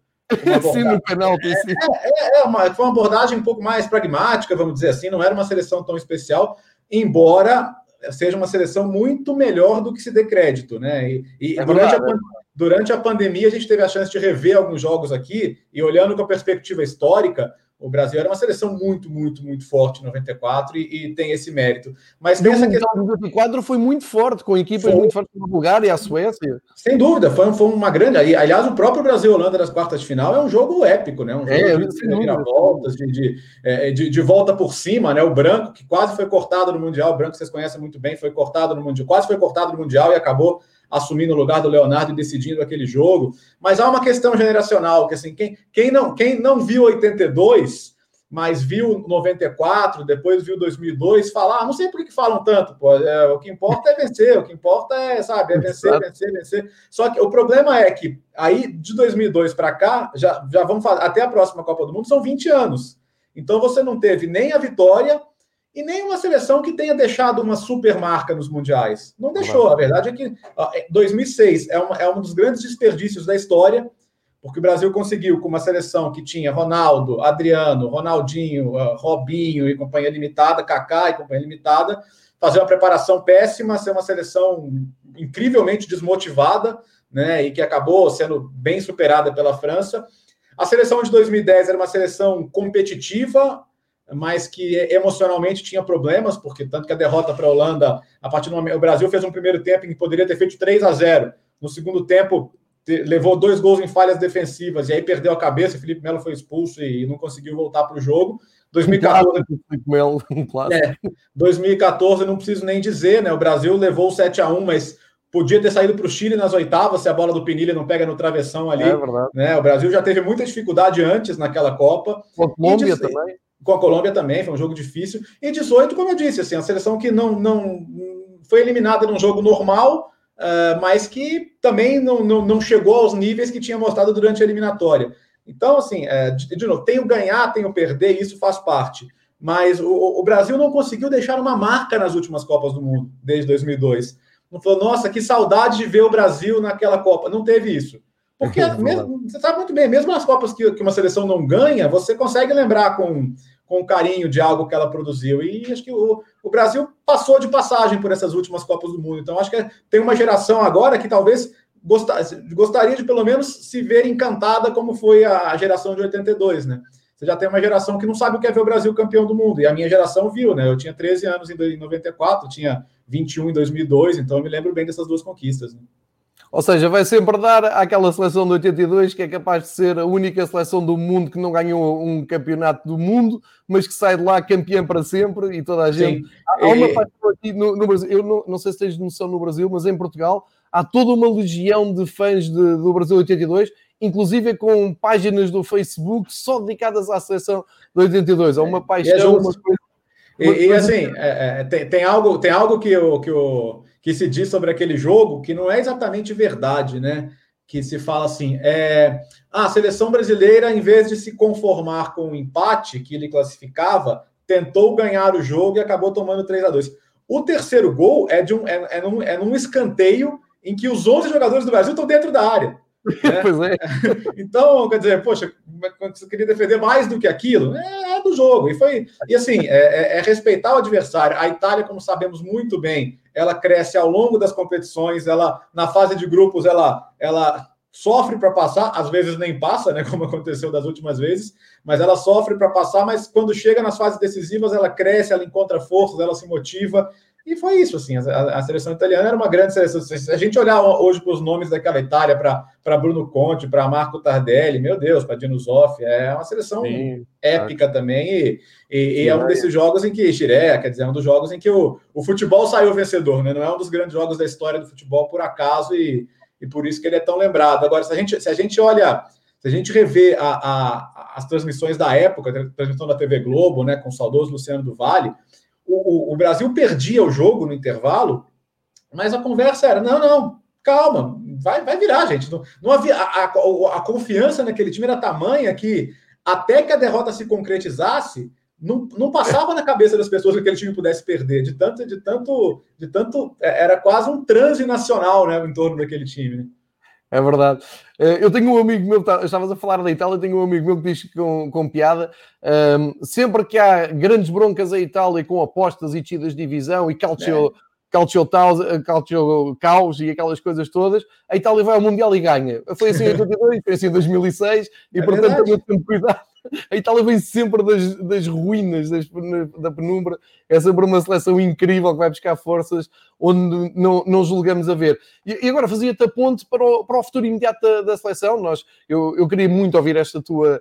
Sim, no penalti, sim. É, é, é uma, foi uma abordagem um pouco mais pragmática, vamos dizer assim, não era uma seleção tão especial, embora seja uma seleção muito melhor do que se dê crédito, né? E, e é durante, a, né? durante a pandemia a gente teve a chance de rever alguns jogos aqui, e olhando com a perspectiva histórica, o Brasil era uma seleção muito, muito, muito forte em 94 e, e tem esse mérito. Mas pensa que. O 94 foi muito forte, com equipas foi... muito fortes como a Bulgária e a Suécia. Sem dúvida, foi, foi uma grande. Aliás, o próprio Brasil-Holanda das quartas de final é um jogo épico, né? Um jogo é, de, de, voltas, de, de, é, de, de, volta por cima, né? O branco, que quase foi cortado no Mundial, o branco vocês conhecem muito bem, foi cortado no Mundial, quase foi cortado no Mundial e acabou assumindo o lugar do Leonardo e decidindo aquele jogo. Mas há uma questão generacional, que assim, quem, quem, não, quem não viu 82 mas viu 94, depois viu 2002, falar, ah, não sei por que falam tanto, pô, é, o que importa é vencer, o que importa é, sabe, é vencer, vencer, vencer. Só que o problema é que aí de 2002 para cá, já, já vamos fazer, até a próxima Copa do Mundo são 20 anos. Então você não teve nem a vitória e nem uma seleção que tenha deixado uma super marca nos mundiais. Não deixou, a verdade é que 2006 é, uma, é um dos grandes desperdícios da história porque o Brasil conseguiu, com uma seleção que tinha Ronaldo, Adriano, Ronaldinho, Robinho e companhia limitada, Kaká e companhia limitada, fazer uma preparação péssima, ser uma seleção incrivelmente desmotivada, né, e que acabou sendo bem superada pela França. A seleção de 2010 era uma seleção competitiva, mas que emocionalmente tinha problemas, porque tanto que a derrota para a Holanda, a partir do momento, o Brasil fez um primeiro tempo em que poderia ter feito 3 a 0. No segundo tempo, levou dois gols em falhas defensivas e aí perdeu a cabeça. Felipe Melo foi expulso e não conseguiu voltar para o jogo. 2014, Melo, é, 2014, não preciso nem dizer, né? O Brasil levou 7 a 1 mas podia ter saído para o Chile nas oitavas se a bola do Pinilha não pega no travessão ali. É verdade. Né? O Brasil já teve muita dificuldade antes naquela Copa. Colômbia também. Com a Colômbia também, foi um jogo difícil. E 18, como eu disse, assim, a seleção que não, não foi eliminada num jogo normal, uh, mas que também não, não, não, chegou aos níveis que tinha mostrado durante a eliminatória. Então, assim, é, de, de, novo, tenho ganhar, tenho perder, isso faz parte. Mas o, o, Brasil não conseguiu deixar uma marca nas últimas Copas do Mundo, desde 2002. Não falou, nossa, que saudade de ver o Brasil naquela Copa. Não teve isso. Porque, mesmo, você sabe muito bem, mesmo nas Copas que, que uma seleção não ganha, você consegue lembrar com com carinho de algo que ela produziu. E acho que o, o Brasil passou de passagem por essas últimas Copas do Mundo. Então, acho que tem uma geração agora que talvez gostaria de pelo menos se ver encantada como foi a geração de 82, né? Você já tem uma geração que não sabe o que é ver o Brasil campeão do mundo. E a minha geração viu, né? Eu tinha 13 anos em 94, tinha 21 em 2002, então eu me lembro bem dessas duas conquistas. Né? Ou seja, vai sempre dar àquela seleção de 82 que é capaz de ser a única seleção do mundo que não ganhou um campeonato do mundo, mas que sai de lá campeã para sempre e toda a gente. Sim. Há uma é... paixão aqui no, no, Brasil, eu não, não sei se tens noção no Brasil, mas em Portugal há toda uma legião de fãs de, do Brasil 82, inclusive com páginas do Facebook só dedicadas à seleção de 82. Há uma paixão, é uma coisa. E, e assim, é, é, tem, tem, algo, tem algo que o, que o que se diz sobre aquele jogo que não é exatamente verdade, né? Que se fala assim: é, ah, a seleção brasileira, em vez de se conformar com o empate que ele classificava, tentou ganhar o jogo e acabou tomando 3 a 2 O terceiro gol é, de um, é, é, num, é num escanteio em que os 11 jogadores do Brasil estão dentro da área. Né? pois é. Então, quer dizer, poxa, você queria defender mais do que aquilo? É, é do jogo. E foi. E assim, é, é, é, respeitar o adversário. A Itália, como sabemos muito bem, ela cresce ao longo das competições, ela, na fase de grupos, ela, ela sofre para passar, às vezes nem passa, né? Como aconteceu das últimas vezes, mas ela sofre para passar, mas quando chega nas fases decisivas, ela cresce, ela encontra forças, ela se motiva e foi isso, assim, a, a, seleção italiana era uma grande seleção. Se a gente olhar hoje para os nomes daquela Itália, para Bruno Conte, para Marco Tardelli, meu Deus, para Dino Zoff, é uma seleção Sim, épica também, e, e, e é um desses jogos em que, Xiré, quer dizer, é um dos jogos em que o, o futebol saiu vencedor, né? Não é um dos grandes jogos da história do futebol por acaso, e, e por isso que ele é tão lembrado. Agora, se a gente, se a gente olha, se a gente revê a, a, as transmissões da época, a transmissão da TV Globo, né, com o saudoso Luciano do Vale, o, o, Brasil perdia o jogo no intervalo, mas a conversa era: não, não, calma, vai, vai virar, gente. Não, não havia, a, a, a, confiança naquele time era tamanha que até que a derrota se concretizasse, não, não passava na cabeça das pessoas que aquele time pudesse perder. De tanto, de tanto, de tanto, é, era quase um transe nacional, né, em torno daquele time. Né? É verdade. Eh, eu tenho um amigo meu, tá, estavas a falar da Itália, tenho um amigo meu que diz com, com piada, um, ehm, sempre que há grandes broncas em Itália com apostas e tidas de divisão e calcio, é. calcio, eh, calcio caos e aquelas coisas todas, a Itália vai ao Mundial e ganha. Foi assim em 82, foi assim em 2006, e é portanto tenho sempre cuidado A Itália vem sempre das, das ruínas, das, da penumbra. É sempre uma seleção incrível que vai buscar forças onde não, não julgamos a ver. E, e agora fazia-te a ponte para o, para o futuro imediato da, da seleção. Nós, eu, eu queria muito ouvir esta tua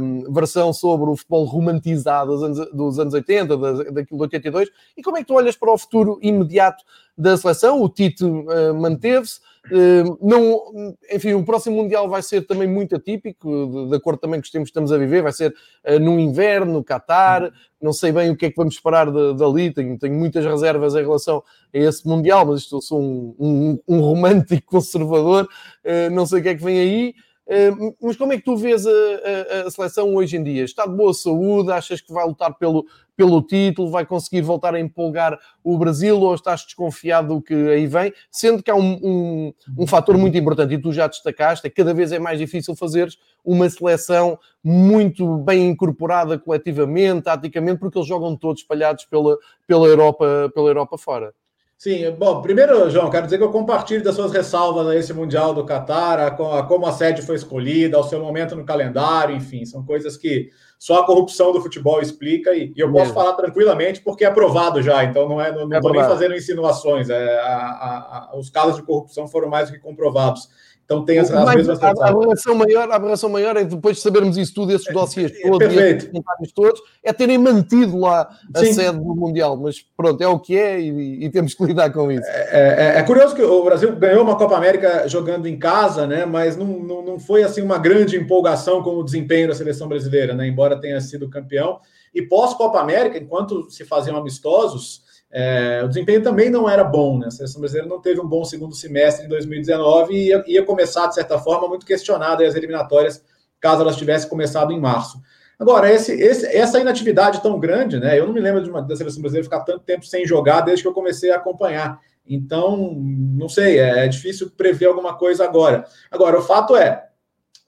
um, versão sobre o futebol romantizado dos anos, dos anos 80, da, daquilo de 82. E como é que tu olhas para o futuro imediato da seleção? O Tite uh, manteve-se. Uh, não, enfim, o próximo Mundial vai ser também muito atípico, de, acordo também com os tempos que estamos a viver. Vai ser uh, no inverno, no Qatar. Não sei bem o que é que vamos esperar dali. Tenho, tenho muitas reservas em relação a esse Mundial, mas estou, sou um, um, um romântico conservador. Uh, não sei o que é que vem aí. Uh, mas como é que tu vês a, a, a, seleção hoje em dia? Está de boa saúde? Achas que vai lutar pelo, pelo título? Vai conseguir voltar a empolgar o Brasil? Ou estás desconfiado do que aí vem? Sendo que há um, um, um fator muito importante, e tu já destacaste, é que cada vez é mais difícil fazeres uma seleção muito bem incorporada coletivamente, taticamente, porque eles jogam todos espalhados pela, pela, Europa, pela Europa fora. Sim, bom, primeiro, João, quero dizer que eu compartilho das suas ressalvas a esse Mundial do Catar, a, a, como a sede foi escolhida, ao seu momento no calendário, enfim, são coisas que só a corrupção do futebol explica e, e eu posso falar tranquilamente porque é aprovado já, então não é, não estou é nem fazendo insinuações, é, a, os casos de corrupção foram mais do que comprovados. Então tem as, as mesmas a, a aberração maior, a aberração maior é depois de sabermos isso tudo, esses dossiês é, todos, é, e todos, é terem mantido lá a Sim. sede do Mundial. Mas pronto, é o que é e, e temos que lidar com isso. É, é, é, curioso que o Brasil ganhou uma Copa América jogando em casa, né? Mas não, não, não foi assim uma grande empolgação com o desempenho da seleção brasileira, né? Embora tenha sido campeão. E pós-Copa América, enquanto se faziam amistosos, é, o desempenho também não era bom, né? A seleção brasileira não teve um bom segundo semestre em 2019 e ia, ia começar, de certa forma, muito questionada as eliminatórias, caso elas tivessem começado em março. Agora, esse, esse, essa inatividade tão grande, né? Eu não me lembro de uma, da seleção brasileira ficar tanto tempo sem jogar desde que eu comecei a acompanhar. Então, não sei, é, é difícil prever alguma coisa agora. Agora, o fato é,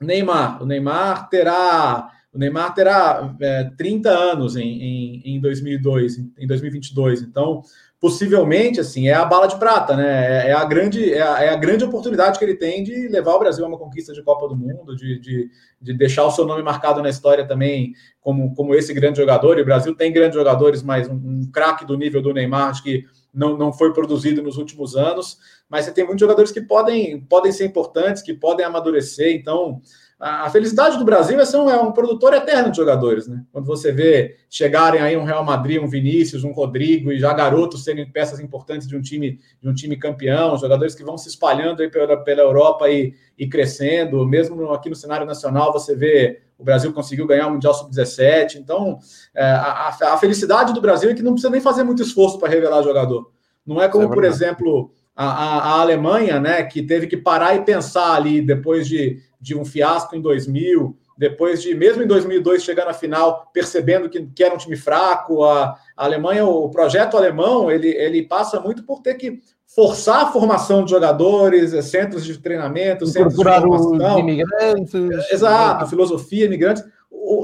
Neymar, o Neymar terá o Neymar terá é, 30 anos em, em, em 2002, em 2022. Então, possivelmente, assim, é a bala de prata, né? É, é a grande, é a, é a, grande oportunidade que ele tem de levar o Brasil a uma conquista de Copa do Mundo, de, de, de deixar o seu nome marcado na história também como, como esse grande jogador. E o Brasil tem grandes jogadores, mas um, um craque do nível do Neymar, que não, não foi produzido nos últimos anos. Mas você tem muitos jogadores que podem, podem ser importantes, que podem amadurecer. Então, a felicidade do Brasil é ser um, é um, produtor eterno de jogadores, né? Quando você vê chegarem aí um Real Madrid, um Vinícius, um Rodrigo e já garotos serem peças importantes de um time de um time campeão, jogadores que vão se espalhando aí pela, pela Europa e, e crescendo. Mesmo aqui no cenário nacional, você vê o Brasil conseguiu ganhar o Mundial Sub-17. Então, é, a, a, felicidade do Brasil é que não precisa nem fazer muito esforço para revelar jogador. Não é como, é por exemplo, a, a, a Alemanha, né, que teve que parar e pensar ali depois de de um fiasco em 2000, depois de, mesmo em 2002, chegar na final, percebendo que, que era um time fraco, a, a Alemanha, o projeto alemão, ele, ele passa muito por ter que forçar a formação de jogadores, eh, centros de treinamento, centros de formação. imigrantes. Exato, filosofia, imigrantes.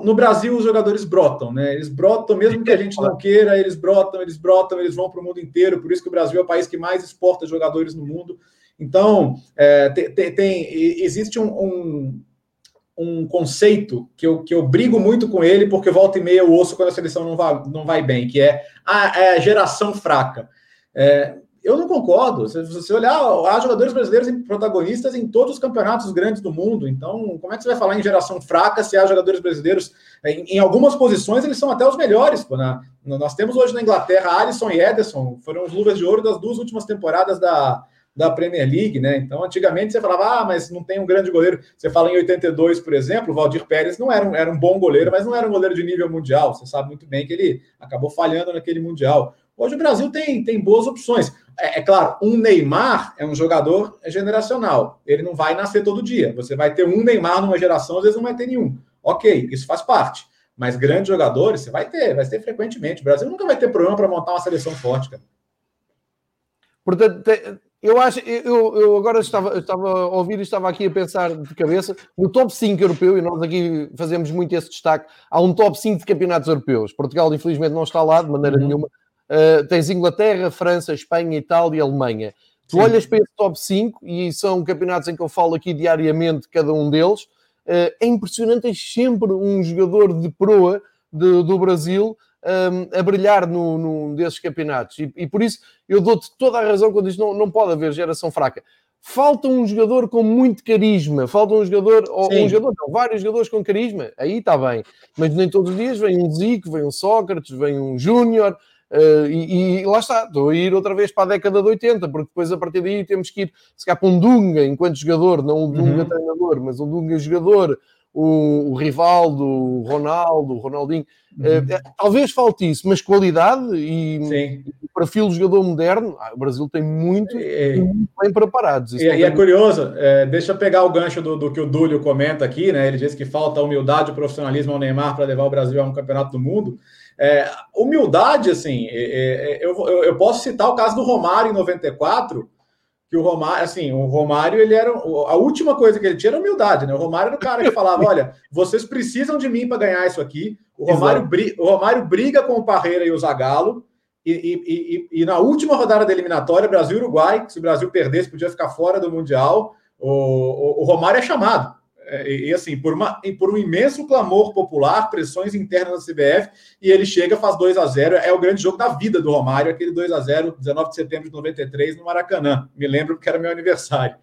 No Brasil, os jogadores brotam, né? Eles brotam, mesmo que a gente não queira, eles brotam, eles brotam, eles vão para o mundo inteiro. Por isso que o Brasil é o país que mais exporta jogadores no mundo. Então, é, tem, tem, existe um, um, um, conceito que eu, que eu brigo muito com ele, porque volta e meia eu ouço quando a seleção não vai, não vai bem, que é a, é a geração fraca. É, eu não concordo. Se você olhar, há jogadores brasileiros protagonistas em todos os campeonatos grandes do mundo. Então, como é que você vai falar em geração fraca se há jogadores brasileiros em, em algumas posições eles são até os melhores? Pô, na, nós temos hoje na Inglaterra Alisson e Ederson, foram os luvas de ouro das duas últimas temporadas da, da Premier League, né? Então, antigamente você falava, ah, mas não tem um grande goleiro. Você fala em 82, por exemplo, o Valdir Pérez não era um, era um bom goleiro, mas não era um goleiro de nível mundial. Você sabe muito bem que ele acabou falhando naquele mundial. Hoje o Brasil tem, tem boas opções. É, é, claro, um Neymar é um jogador generacional. Ele não vai nascer todo dia. Você vai ter um Neymar numa geração, às vezes não vai ter nenhum. Ok, isso faz parte. Mas grandes jogadores você vai ter, vai ter frequentemente. O Brasil nunca vai ter problema para montar uma seleção forte, cara. Portanto, eu acho, eu, eu agora estava, estava a ouvir e estava aqui a pensar de cabeça no top 5 europeu, e nós aqui fazemos muito esse destaque. Há um top 5 de campeonatos europeus. Portugal, infelizmente, não está lá de maneira uhum. nenhuma. Uh, tens Inglaterra, França, Espanha, Itália e Alemanha. Tu Sim. olhas para esse top 5 e são campeonatos em que eu falo aqui diariamente cada um deles. é impressionante, é sempre um jogador de proa de, do Brasil um, a brilhar no, no, desses campeonatos. E, e por isso eu dou-te toda a razão quando diz não, não pode haver geração fraca. Falta um jogador com muito carisma, falta um jogador, ou um jogador, não, vários jogadores com carisma, aí está bem, mas nem todos os dias vem um Zico, vem um Sócrates, vem um Júnior, uh, e, e, lá está, estou a ir outra vez para a década de 80, porque depois a partir daí temos que ir, se calhar, para um Dunga enquanto jogador, não um Dunga uhum. treinador, mas um Dunga jogador, o, o Rivaldo, o Ronaldo, o Ronaldinho. Uhum. Uh, talvez falte isso, mas qualidade e, e perfil de jogador moderno, ah, o Brasil tem muito, é, muito bem preparados. E, e é curioso, é, deixa eu pegar o gancho do, do, que o Dúlio comenta aqui, né? Ele diz que falta humildade e profissionalismo ao Neymar para levar o Brasil a um campeonato do mundo. É, humildade, assim, é, é, eu, eu, eu posso citar o caso do Romário em 94 que o Romário, assim, o Romário, ele era a última coisa que ele tinha era humildade, né? O Romário era o cara que falava: olha, vocês precisam de mim para ganhar isso aqui. O Romário, briga, o Romário briga com o Parreira e o Zagallo. E, e, e, e, na última rodada da eliminatória, Brasil e Uruguai, se o Brasil perdesse, podia ficar fora do Mundial. O, o, o Romário é chamado. É, e, assim, por, uma, por um imenso clamor popular, pressões internas da CBF, e ele chega, faz 2 a 0 É o grande jogo da vida do Romário, aquele 2 a 0 19 de setembro de 93, no Maracanã. Me lembro porque era meu aniversário.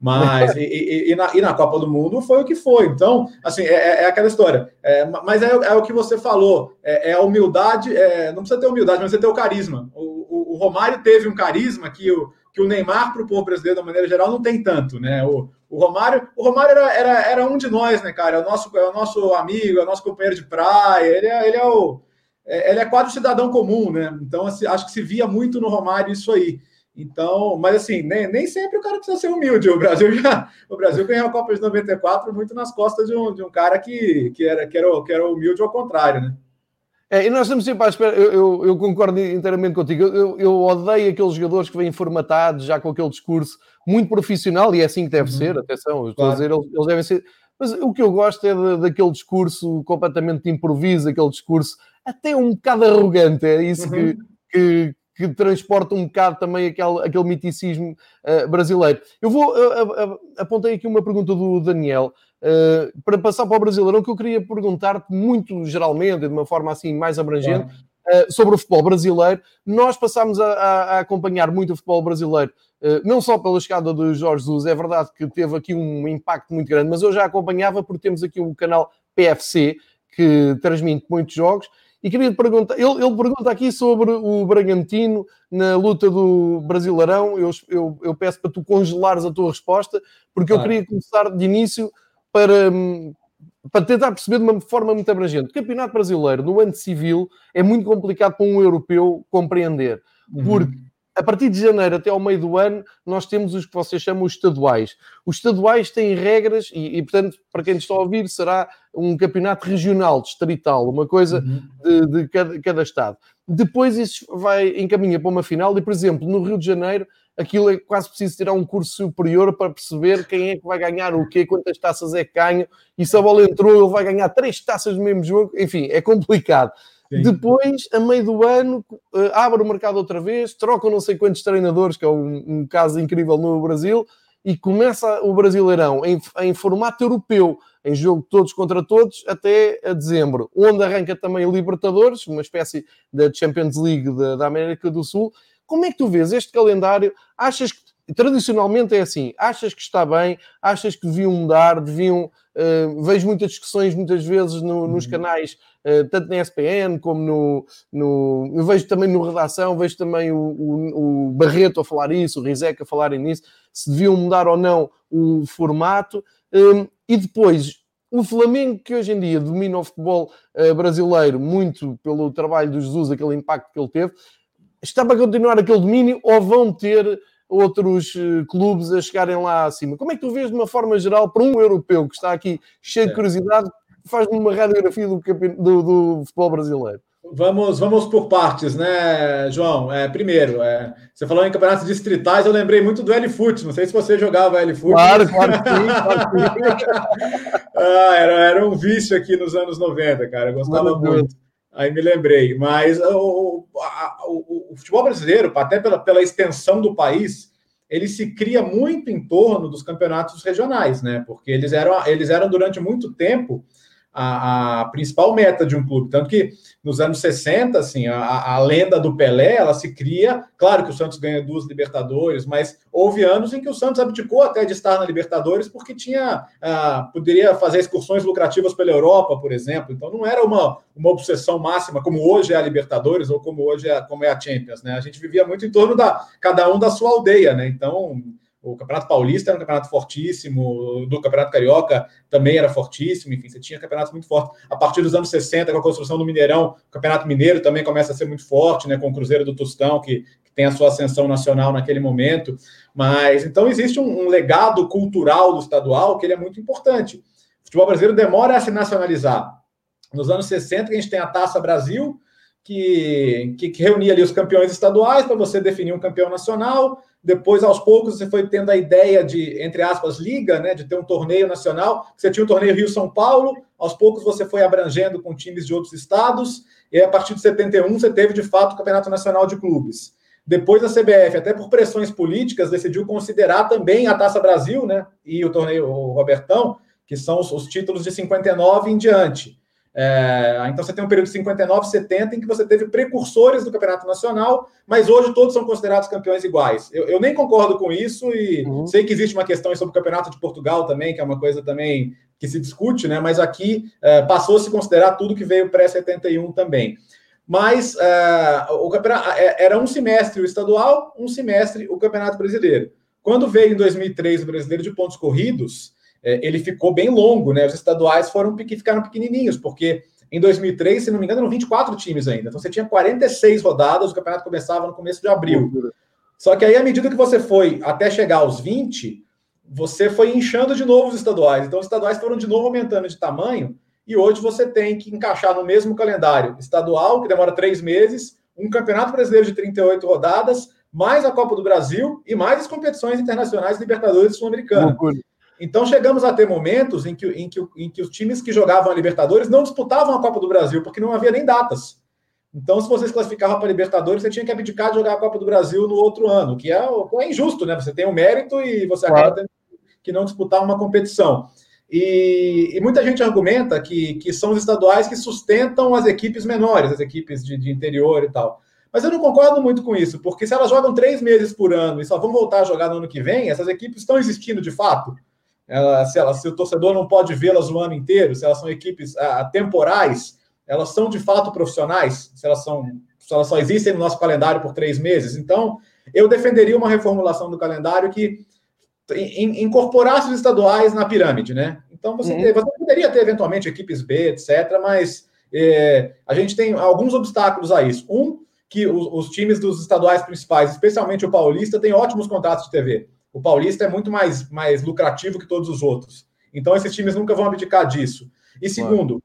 Mas, e, e, e, na, e, na, Copa do Mundo foi o que foi. Então, assim, é, é, é aquela história. É, mas é, é, o que você falou. É, é a humildade, não precisa ter humildade, mas você ter o carisma. O, o, o Romário teve um carisma que o, que o Neymar para o povo brasileiro, da maneira geral, não tem tanto, né? O, o Romário, o Romário era, era, era um de nós, né, cara? É o nosso, é o nosso amigo, é o nosso companheiro de praia, ele é, ele é o. É, ele é quase cidadão comum, né? Então, assim, acho que se via muito no Romário isso aí. Então, mas assim, nem, nem sempre o cara precisa ser humilde. O Brasil já, o Brasil ganhou a Copa de 94 muito nas costas de um, de um cara que, que, era, que, era, que era humilde ao contrário, né? É, e nós estamos sempre à espera, eu, eu, eu concordo inteiramente contigo. Eu, eu, odeio aqueles jogadores que vêm formatados já com aquele discurso muito profissional, e é assim que deve uhum. ser, atenção, estou claro. a dizer, eles, eles, devem ser. Mas o que eu gosto é de, daquele discurso completamente improviso, aquele discurso até um bocado arrogante, é isso uhum. que, que, que, transporta um bocado também aquele, aquele miticismo uh, brasileiro. Eu vou, uh, uh, apontei aqui uma pergunta do Daniel. Uh, para passar para o Brasileirão, que eu queria perguntar-te muito geralmente, de uma forma assim mais abrangente, sobre o futebol brasileiro. Nós passámos a, a, a acompanhar muito o futebol brasileiro, não só pela chegada do Jorge Jesus, é verdade que teve aqui um impacto muito grande, mas eu já acompanhava porque temos aqui o canal PFC, que transmite muitos jogos, e queria perguntar, ele, ele, pergunta aqui sobre o Bragantino na luta do Brasileirão. Eu, eu, eu peço para tu congelares a tua resposta, porque eu queria começar de início para, para tentar perceber de uma forma muito abrangente. O Campeonato Brasileiro, no ano civil, é muito complicado para um europeu compreender, uhum. A partir de janeiro até ao meio do ano, nós temos os que vocês chamam os estaduais. Os estaduais têm regras, e, e portanto, para quem está a ouvir, será um campeonato regional, distrital, uma coisa uhum. de, de cada, cada, estado. Depois isso vai encaminha para uma final, e por exemplo, no Rio de Janeiro aquilo é quase preciso tirar um curso superior para perceber quem é que vai ganhar o quê, quantas taças é que ganha, e se a bola entrou, ele vai ganhar três taças no mesmo jogo, enfim, é complicado. Sim. Depois, a meio do ano, eh, abre o mercado outra vez, trocam não sei quantos treinadores, que é um, um caso incrível no Brasil, e começa o Brasileirão em, em, formato europeu, em jogo todos contra todos, até a dezembro, onde arranca também o Libertadores, uma espécie da Champions League da, da América do Sul, como é que tu vês este calendário? Achas que tradicionalmente é assim? Achas que está bem? Achas que deviam mudar? Deviam. Uh, vejo muitas discussões muitas vezes no, nos uhum. canais, tanto na SPN como no, no. Eu vejo também no Redação, vejo também o, o, o Barreto a falar isso, o Rizek a falarem nisso, se deviam mudar ou não o formato. Um, e depois, o Flamengo, que hoje em dia domina o futebol uh, brasileiro muito pelo trabalho do Jesus, aquele impacto que ele teve, está para continuar aquele domínio ou vão ter outros uh, clubes a chegarem lá acima? Como é que tu vês de uma forma geral para um europeu que está aqui cheio de curiosidade, faz-me uma radiografia do, do, do, futebol brasileiro? Vamos, vamos por partes, né, João? É, primeiro, é, você falou em campeonatos distritais, eu lembrei muito do L-Foot. Não sei se você jogava L-Foot. Claro, claro que sim. Claro que sim. ah, era, era um vício aqui nos anos 90, cara. Eu gostava muito. Aí me lembrei, mas o, o, o, futebol brasileiro, até pela, pela extensão do país, ele se cria muito em torno dos campeonatos regionais, né? Porque eles eram, eles eram durante muito tempo a, a, principal meta de um clube. Tanto que nos anos 60, assim, a, a, lenda do Pelé, ela se cria. Claro que o Santos ganha duas Libertadores, mas houve anos em que o Santos abdicou até de estar na Libertadores porque tinha uh, poderia fazer excursões lucrativas pela Europa, por exemplo. Então não era uma, uma obsessão máxima como hoje é a Libertadores ou como hoje é, como é a Champions, né? A gente vivia muito em torno da cada um da sua aldeia, né? Então o Campeonato Paulista era um campeonato fortíssimo, do Campeonato Carioca também era fortíssimo, enfim, você tinha campeonatos muito fortes. A partir dos anos 60, com a construção do Mineirão, o Campeonato Mineiro também começa a ser muito forte, né, com o Cruzeiro do Tostão, que, que tem a sua ascensão nacional naquele momento. Mas então existe um, um legado cultural do estadual que ele é muito importante. O futebol brasileiro demora a se nacionalizar. Nos anos 60, a gente tem a Taça Brasil, que, que, que reunia ali os campeões estaduais para você definir um campeão nacional. Depois, aos poucos, você foi tendo a ideia de, entre aspas, liga, né, de ter um torneio nacional. Você tinha o torneio Rio-São Paulo, aos poucos você foi abrangendo com times de outros estados, e a partir de 71 você teve, de fato, o Campeonato Nacional de Clubes. Depois a CBF, até por pressões políticas, decidiu considerar também a Taça Brasil, né, e o torneio o Robertão, que são os, os títulos de 59 em diante. É, então você tem um período de 59, 70 em que você teve precursores do campeonato nacional, mas hoje todos são considerados campeões iguais. Eu, eu nem concordo com isso e uhum. sei que existe uma questão sobre o campeonato de Portugal também, que é uma coisa também que se discute, né? Mas aqui é, passou a se considerar tudo que veio pré-71 também. Mas é, o campeonato é, era um semestre o estadual, um semestre o campeonato brasileiro. Quando veio em 2003 o brasileiro de pontos corridos, ele ficou bem longo, né? Os estaduais foram ficaram pequenininhos, porque em 2003, se não me engano, eram 24 times ainda. Então você tinha 46 rodadas, o campeonato começava no começo de abril. Só que aí, à medida que você foi até chegar aos 20, você foi inchando de novo os estaduais. Então os estaduais foram de novo aumentando de tamanho, e hoje você tem que encaixar no mesmo calendário estadual, que demora três meses, um campeonato brasileiro de 38 rodadas, mais a Copa do Brasil e mais as competições internacionais Libertadores Sul-Americana. Então chegamos a ter momentos em que, em, que, em que os times que jogavam a Libertadores não disputavam a Copa do Brasil, porque não havia nem datas. Então, se você se classificava para a Libertadores, você tinha que abdicar de jogar a Copa do Brasil no outro ano, que é, é injusto, né? Você tem o um mérito e você claro. acaba tendo que não disputar uma competição. E, e, muita gente argumenta que, que são os estaduais que sustentam as equipes menores, as equipes de, de interior e tal. Mas eu não concordo muito com isso, porque se elas jogam três meses por ano e só vão voltar a jogar no ano que vem, essas equipes estão existindo de fato ela, se, ela, se o torcedor não pode vê-las o ano inteiro, se elas são equipes ah, temporais, elas são de fato profissionais, se elas são se elas só existem no nosso calendário por três meses. Então, eu defenderia uma reformulação do calendário que incorporasse os estaduais na pirâmide, né? Então você, uhum. você poderia ter eventualmente equipes B, etc., mas é, a gente tem alguns obstáculos a isso. Um, que os, os, times dos estaduais principais, especialmente o Paulista, têm ótimos contratos de TV. O Paulista é muito mais, mais lucrativo que todos os outros. Então, esses times nunca vão abdicar disso. E segundo,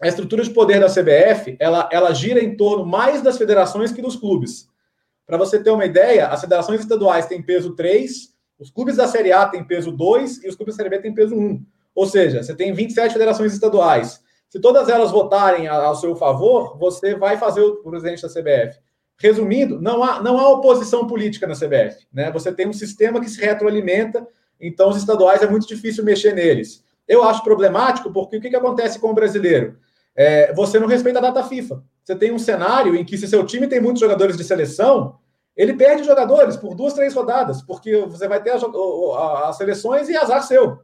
a estrutura de poder da CBF, ela, ela gira em torno mais das federações que dos clubes. Para você ter uma ideia, as federações estaduais têm peso 3, os clubes da Série A têm peso 2 e os clubes da Série B têm peso 1. Ou seja, você tem 27 federações estaduais. Se todas elas votarem ao seu favor, você vai fazer o presidente da CBF. Resumindo, não há, não há oposição política na CBF. Né? Você tem um sistema que se retroalimenta, então os estaduais é muito difícil mexer neles. Eu acho problemático porque o que, que acontece com o brasileiro? É, você não respeita a data FIFA. Você tem um cenário em que, se seu time tem muitos jogadores de seleção, ele perde jogadores por duas, três rodadas, porque você vai ter as, seleções e azar seu.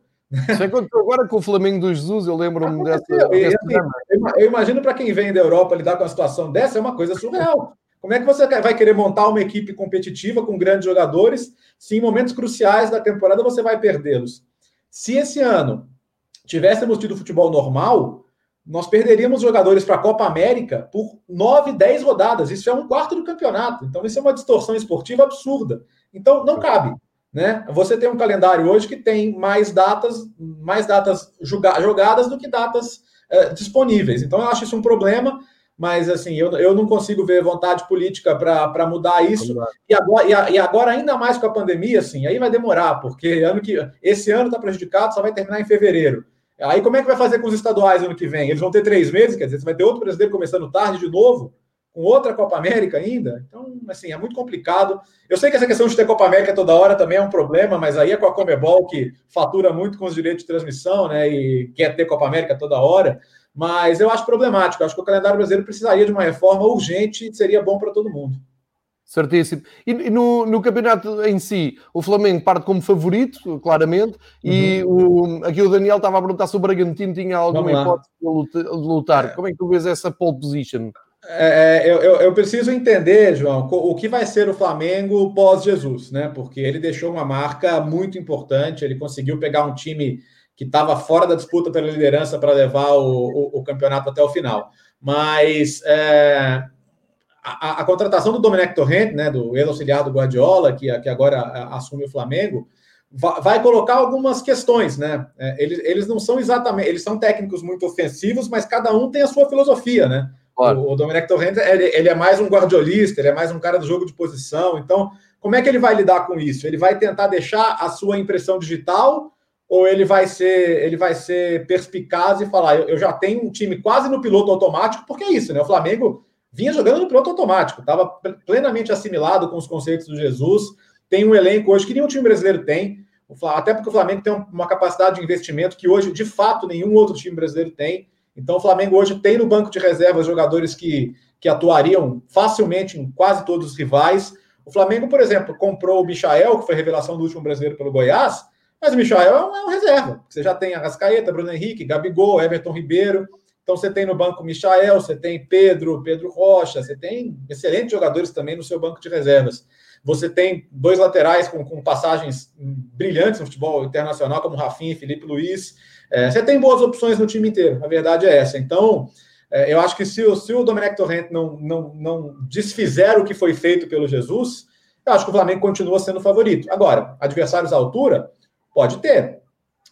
Isso aconteceu agora com o Flamengo do Jesus, eu lembro-me dessa. E, assim, eu imagino para quem vem da Europa lidar com uma situação dessa, é uma coisa surreal. Como é que você vai querer montar uma equipe competitiva com grandes jogadores se em momentos cruciais da temporada você vai perdê-los? Se esse ano tivéssemos tido futebol normal, nós perderíamos jogadores para a Copa América por 9, 10 rodadas. Isso é um quarto do campeonato. Então, isso é uma distorção esportiva absurda. Então, não cabe. Né? Você tem um calendário hoje que tem mais datas, mais datas jogadas do que datas eh, disponíveis. Então, eu acho isso um problema mas assim, eu, eu não consigo ver vontade política para mudar isso. E agora, e, agora, ainda mais com a pandemia, assim, aí vai demorar, porque ano que esse ano está prejudicado, só vai terminar em fevereiro. Aí como é que vai fazer com os estaduais ano que vem? Eles vão ter três meses, quer dizer, você vai ter outro brasileiro começando tarde de novo. com outra Copa América ainda. Então, assim, é muito complicado. Eu sei que essa questão de ter Copa América toda hora também é um problema, mas aí é com a Comebol que fatura muito com os direitos de transmissão, né? E quer ter Copa América toda hora. Mas eu acho problemático. Eu acho que o calendário brasileiro precisaria de uma reforma urgente e seria bom para todo mundo. Certíssimo. E no, no, campeonato em si, o Flamengo parte como favorito, claramente, uhum. e o, aqui o Daniel estava a perguntar se o Bragantino tinha alguma hipótese de lutar. É. Como é que tu vês essa pole position? É, é, eu, eu, eu, preciso entender, João, o que vai ser o Flamengo pós-Jesus, né? Porque ele deixou uma marca muito importante, ele conseguiu pegar um time que estava fora da disputa pela liderança para levar o, o, o, campeonato até o final. Mas é, a, a, contratação do Domenech Torrent, né, do ex-auxiliar do Guardiola, que, que agora assume o Flamengo, vai, vai colocar algumas questões, né? É, eles, eles não são exatamente, eles são técnicos muito ofensivos, mas cada um tem a sua filosofia, né? Claro. O, o Domenech Torrent, ele, ele, é mais um guardiolista, ele é mais um cara do jogo de posição. Então, como é que ele vai lidar com isso? Ele vai tentar deixar a sua impressão digital ou ele vai ser ele vai ser perspicaz e falar, eu, eu já tenho um time quase no piloto automático, porque é isso, né? O Flamengo vinha jogando no piloto automático, estava plenamente assimilado com os conceitos do Jesus, tem um elenco hoje que nenhum time brasileiro tem, até porque o Flamengo tem uma capacidade de investimento que hoje, de fato, nenhum outro time brasileiro tem. Então, o Flamengo hoje tem no banco de reservas jogadores que, que atuariam facilmente em quase todos os rivais. O Flamengo, por exemplo, comprou o Michael, que foi revelação do último brasileiro pelo Goiás, mas o Michael é um, é um reserva. Você já tem a Rascaeta, Bruno Henrique, Gabigol, Everton Ribeiro. Então você tem no banco Michael, você tem Pedro, Pedro Rocha, você tem excelentes jogadores também no seu banco de reservas. Você tem dois laterais com, com passagens brilhantes no futebol internacional, como Rafinha e Felipe Luiz. É, você tem boas opções no time inteiro, a verdade é essa. Então, é, eu acho que se, o, se o Domenech Torrent não, não, não desfizer o que foi feito pelo Jesus, eu acho que o Flamengo continua sendo favorito. Agora, adversários à altura, pode ter.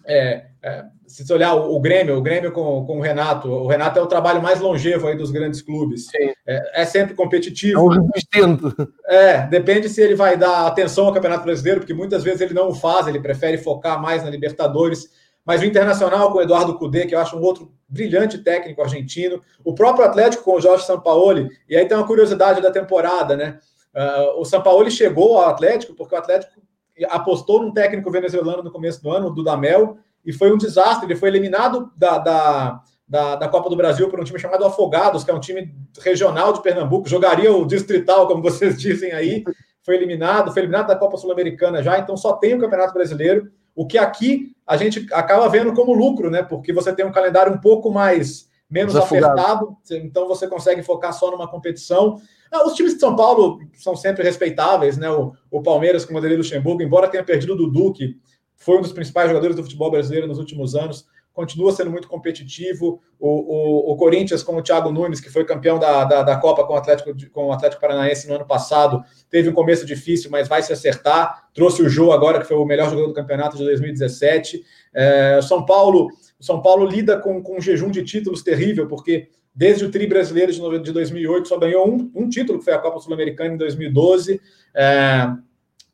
É, é, se você olhar o, o, Grêmio, o Grêmio com, com o Renato, o Renato é o trabalho mais longevo aí dos grandes clubes. É, é, sempre competitivo. É um resistente. É, depende se ele vai dar atenção ao Campeonato Brasileiro, porque muitas vezes ele não o faz, ele prefere focar mais na Libertadores. Mas o Internacional com o Eduardo Cudê, que eu acho um outro brilhante técnico argentino, o próprio Atlético com o Jorge Sampaoli, e aí tem uma curiosidade da temporada, né? Uh, o Sampaoli chegou ao Atlético porque o Atlético apostou num técnico venezuelano no começo do ano, o Dudamel, e foi um desastre. Ele foi eliminado da, da, da, da, Copa do Brasil por um time chamado Afogados, que é um time regional de Pernambuco, jogaria o distrital, como vocês dizem aí. Foi eliminado, foi eliminado da Copa Sul-Americana já, então só tem o Campeonato Brasileiro. O que aqui a gente acaba vendo como lucro, né? Porque você tem um calendário um pouco mais menos apertado, então você consegue focar só numa competição. Ah, os times de São Paulo são sempre respeitáveis, né? O, o Palmeiras com o Adelino Luxemburgo, embora tenha perdido o Dudu, que foi um dos principais jogadores do futebol brasileiro nos últimos anos, continua sendo muito competitivo. O, o, o Corinthians, com o Thiago Nunes, que foi campeão da, da, da, Copa com o, Atlético, com o Atlético Paranaense no ano passado, teve um começo difícil, mas vai se acertar. Trouxe o Jô agora, que foi o melhor jogador do campeonato de 2017. É, São Paulo, São Paulo lida com, com um jejum de títulos terrível, porque desde o Tri Brasileiro de 2008 só ganhou um, um título, que foi a Copa Sul-Americana em 2012. É,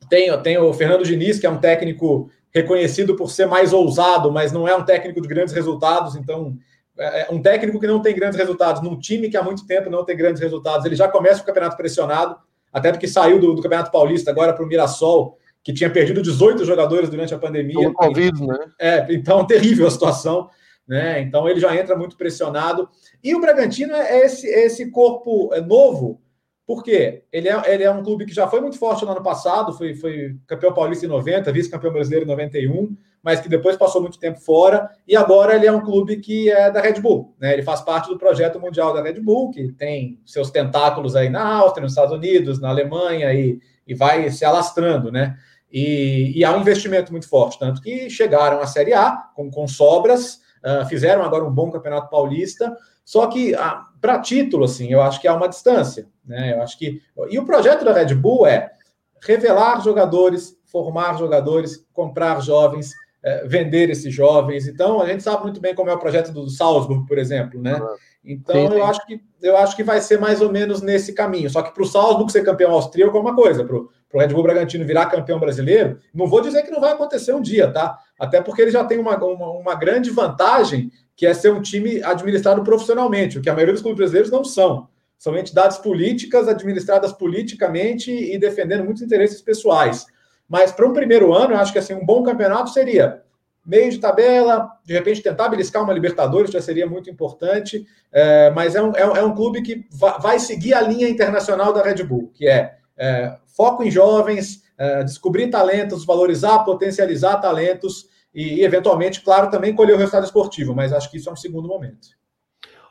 tem, tem o Fernando Diniz, que é um técnico reconhecido por ser mais ousado, mas não é um técnico de grandes resultados. Então, é, é um técnico que não tem grandes resultados, num time que há muito tempo não tem grandes resultados, ele já começa o campeonato pressionado, até porque saiu do, do Campeonato Paulista agora para o Mirassol, que tinha perdido 18 jogadores durante a pandemia. COVID, né? É, então terrível a situação. Né? Então ele já entra muito pressionado. E o Bragantino é esse, esse corpo é novo por quê? Ele é, ele é um clube que já foi muito forte no ano passado, foi, foi campeão paulista em 90, vice-campeão brasileiro em 91, mas que depois passou muito tempo fora, e agora ele é um clube que é da Red Bull. Né? Ele faz parte do projeto mundial da Red Bull, que tem seus tentáculos aí na Áustria, nos Estados Unidos, na Alemanha, e, e vai se alastrando, né? E, e há um investimento muito forte, tanto que chegaram à Série A com, com sobras, uh, fizeram agora um bom campeonato paulista, só que uh, para título, assim, eu acho que há uma distância. Né? Eu acho que. E o projeto da Red Bull é revelar jogadores, formar jogadores, comprar jovens, é, vender esses jovens. Então, a gente sabe muito bem como é o projeto do Salzburg, por exemplo, né? Então, sim, sim. eu acho que eu acho que vai ser mais ou menos nesse caminho. Só que para o Salzburg ser campeão austríaco é uma coisa, para o Red Bull Bragantino virar campeão brasileiro, não vou dizer que não vai acontecer um dia, tá? Até porque ele já tem uma, uma, uma grande vantagem, que é ser um time administrado profissionalmente, o que a maioria dos clubes brasileiros não são. São entidades políticas administradas politicamente e defendendo muitos interesses pessoais. Mas para um primeiro ano, eu acho que assim, um bom campeonato seria meio de tabela, de repente tentar beliscar uma Libertadores já seria muito importante, é, mas é um, é, é, um clube que vai seguir a linha internacional da Red Bull, que é, é foco em jovens, é, descobrir talentos, valorizar, potencializar talentos e, eventualmente, claro, também colher o resultado esportivo, mas acho que isso é um segundo momento.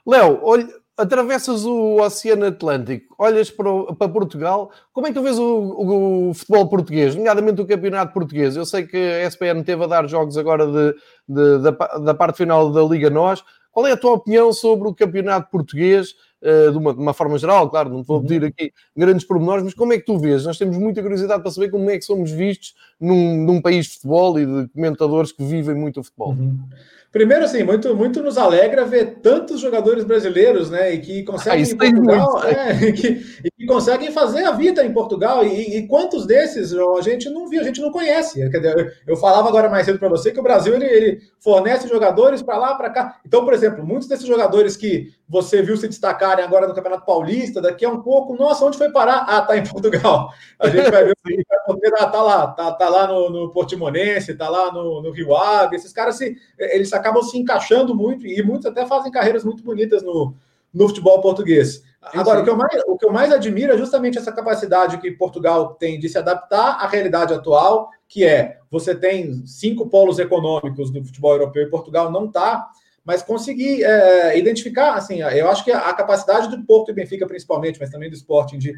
Léo, olha, atravessas o Oceano Atlântico, olhas para, o, para Portugal, como é que tu vês o, o, futebol português, nomeadamente o campeonato português? Eu sei que a SPN teve a dar jogos agora de, de, da, da parte final da Liga Nós. Qual é a tua opinião sobre o campeonato português? Uh, de, uma, de, uma, forma geral, claro, não te vou uhum. pedir aqui grandes pormenores, mas como é que tu vês? Nós temos muita curiosidade para saber como é que somos vistos num, num país de futebol e de comentadores que vivem muito o futebol. Uhum. Primeiro, assim, muito, muito nos alegra ver tantos jogadores brasileiros, né? E que conseguem ah, em Portugal, muito, é, e, que, e que, conseguem fazer a vida em Portugal. E, e, quantos desses a gente não viu, a gente não conhece. Dizer, eu falava agora mais cedo para você que o Brasil ele, ele fornece jogadores para lá, para cá. Então, por exemplo, muitos desses jogadores que você viu se destacarem agora no Campeonato Paulista, daqui a um pouco, nossa, onde foi parar? Ah, tá em Portugal. A gente vai ver ah, tá lá, tá, tá lá no, no Portimonense, tá lá no, no Rio Ave. Esses caras se, eles acabam se encaixando muito e muitos até fazem carreiras muito bonitas no, no futebol português. Agora, o que, eu mais, o que eu mais admiro é justamente essa capacidade que Portugal tem de se adaptar à realidade atual, que é você tem cinco polos econômicos do futebol europeu e Portugal não está mas conseguir é, identificar, assim, eu acho que a capacidade do Porto e Benfica, principalmente, mas também do Sporting, de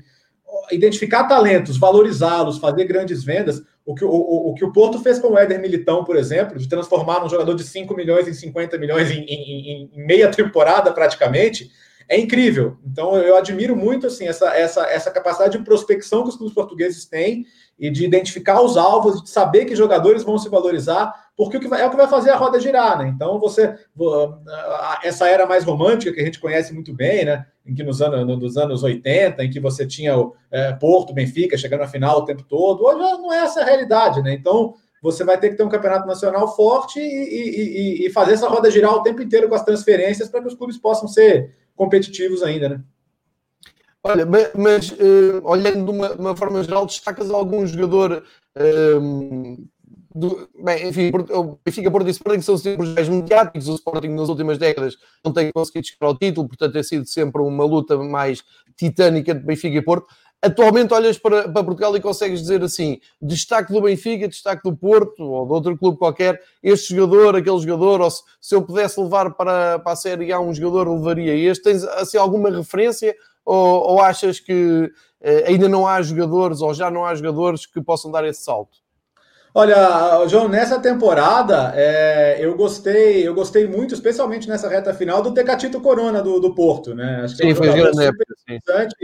identificar talentos, valorizá-los, fazer grandes vendas, o que o, o, o, que o Porto fez com o Éder Militão, por exemplo, de transformar um jogador de 5 milhões em 50 milhões em, em, em, meia temporada, praticamente, é incrível. Então, eu admiro muito, assim, essa, essa, essa capacidade de prospecção que os clubes portugueses têm e de identificar os alvos, de saber que jogadores vão se valorizar, porque o que vai, é o que vai fazer a roda girar, né? Então você essa era mais romântica que a gente conhece muito bem, né? Em que nos anos, nos anos 80, em que você tinha o é, Porto, Benfica chegando na final o tempo todo, hoje não é essa a realidade, né? Então você vai ter que ter um campeonato nacional forte e, e, e fazer essa roda girar o tempo inteiro com as transferências para que os clubes possam ser competitivos ainda, né? Olha, mas, uh, olhando de uma, uma, forma geral, destacas algum jogador uh, do, bem, enfim, o Benfica, Porto e Sporting são sempre os mais mediáticos. O Sporting nas últimas décadas não tem conseguido chegar ao título, portanto tem sido sempre uma luta mais titânica de Benfica e Porto. Atualmente olhas para, para, Portugal e consegues dizer assim: destaque do Benfica, destaque do Porto ou de outro clube qualquer, este jogador, aquele jogador, ou se, se eu pudesse levar para, para a Série A um jogador, levaria este. Tens assim alguma referência ou, ou achas que eh, ainda não há jogadores ou já não há jogadores que possam dar esse salto? Olha, João, nessa temporada é, eu gostei, eu gostei muito, especialmente nessa reta final, do Tecatito Corona do, do Porto, né? Acho que sim, é um foi grande interessante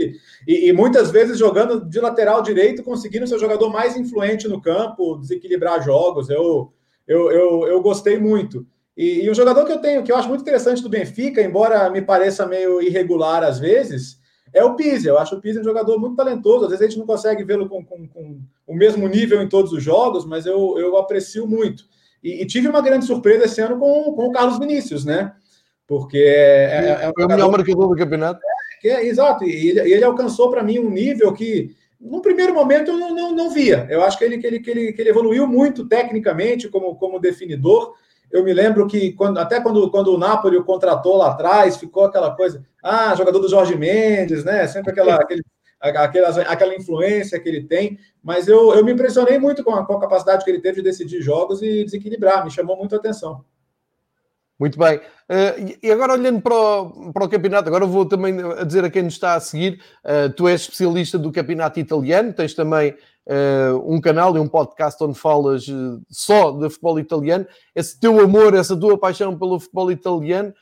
e, e, muitas vezes jogando de lateral direito, conseguindo ser o jogador mais influente no campo, desequilibrar jogos. Eu, eu, eu, eu gostei muito. E, e um jogador que eu tenho, que eu acho muito interessante do Benfica, embora me pareça meio irregular às vezes, é o Pizzi. Eu acho o Pizzi um jogador muito talentoso. Às vezes a gente não consegue vê-lo com, com, com, o mesmo nível em todos os jogos, mas eu, eu aprecio muito. E, e tive uma grande surpresa esse ano com, com o Carlos Vinícius, né? Porque é, é, é, é o melhor marcador do campeonato. É, é, exato, e ele, ele alcançou para mim um nível que, no primeiro momento, eu não, não, não via. Eu acho que ele, que, ele, que, ele, que ele evoluiu muito tecnicamente como, como definidor. Eu me lembro que quando, até quando, quando o Napoli o contratou lá atrás, ficou aquela coisa, ah, jogador do Jorge Mendes, né? Sempre aquela, aquele, aquela, aquela influência que ele tem. Mas eu, eu me impressionei muito com a, com a capacidade que ele teve de decidir jogos e desequilibrar, me chamou muito a atenção. Muito bem. Uh, e agora olhando para o, para o campeonato, agora vou também dizer a quem nos está a seguir, uh, tu és especialista do campeonato italiano, tens também uh, um canal e um podcast onde falas só de futebol italiano. Esse teu amor, essa tua paixão pelo futebol italiano,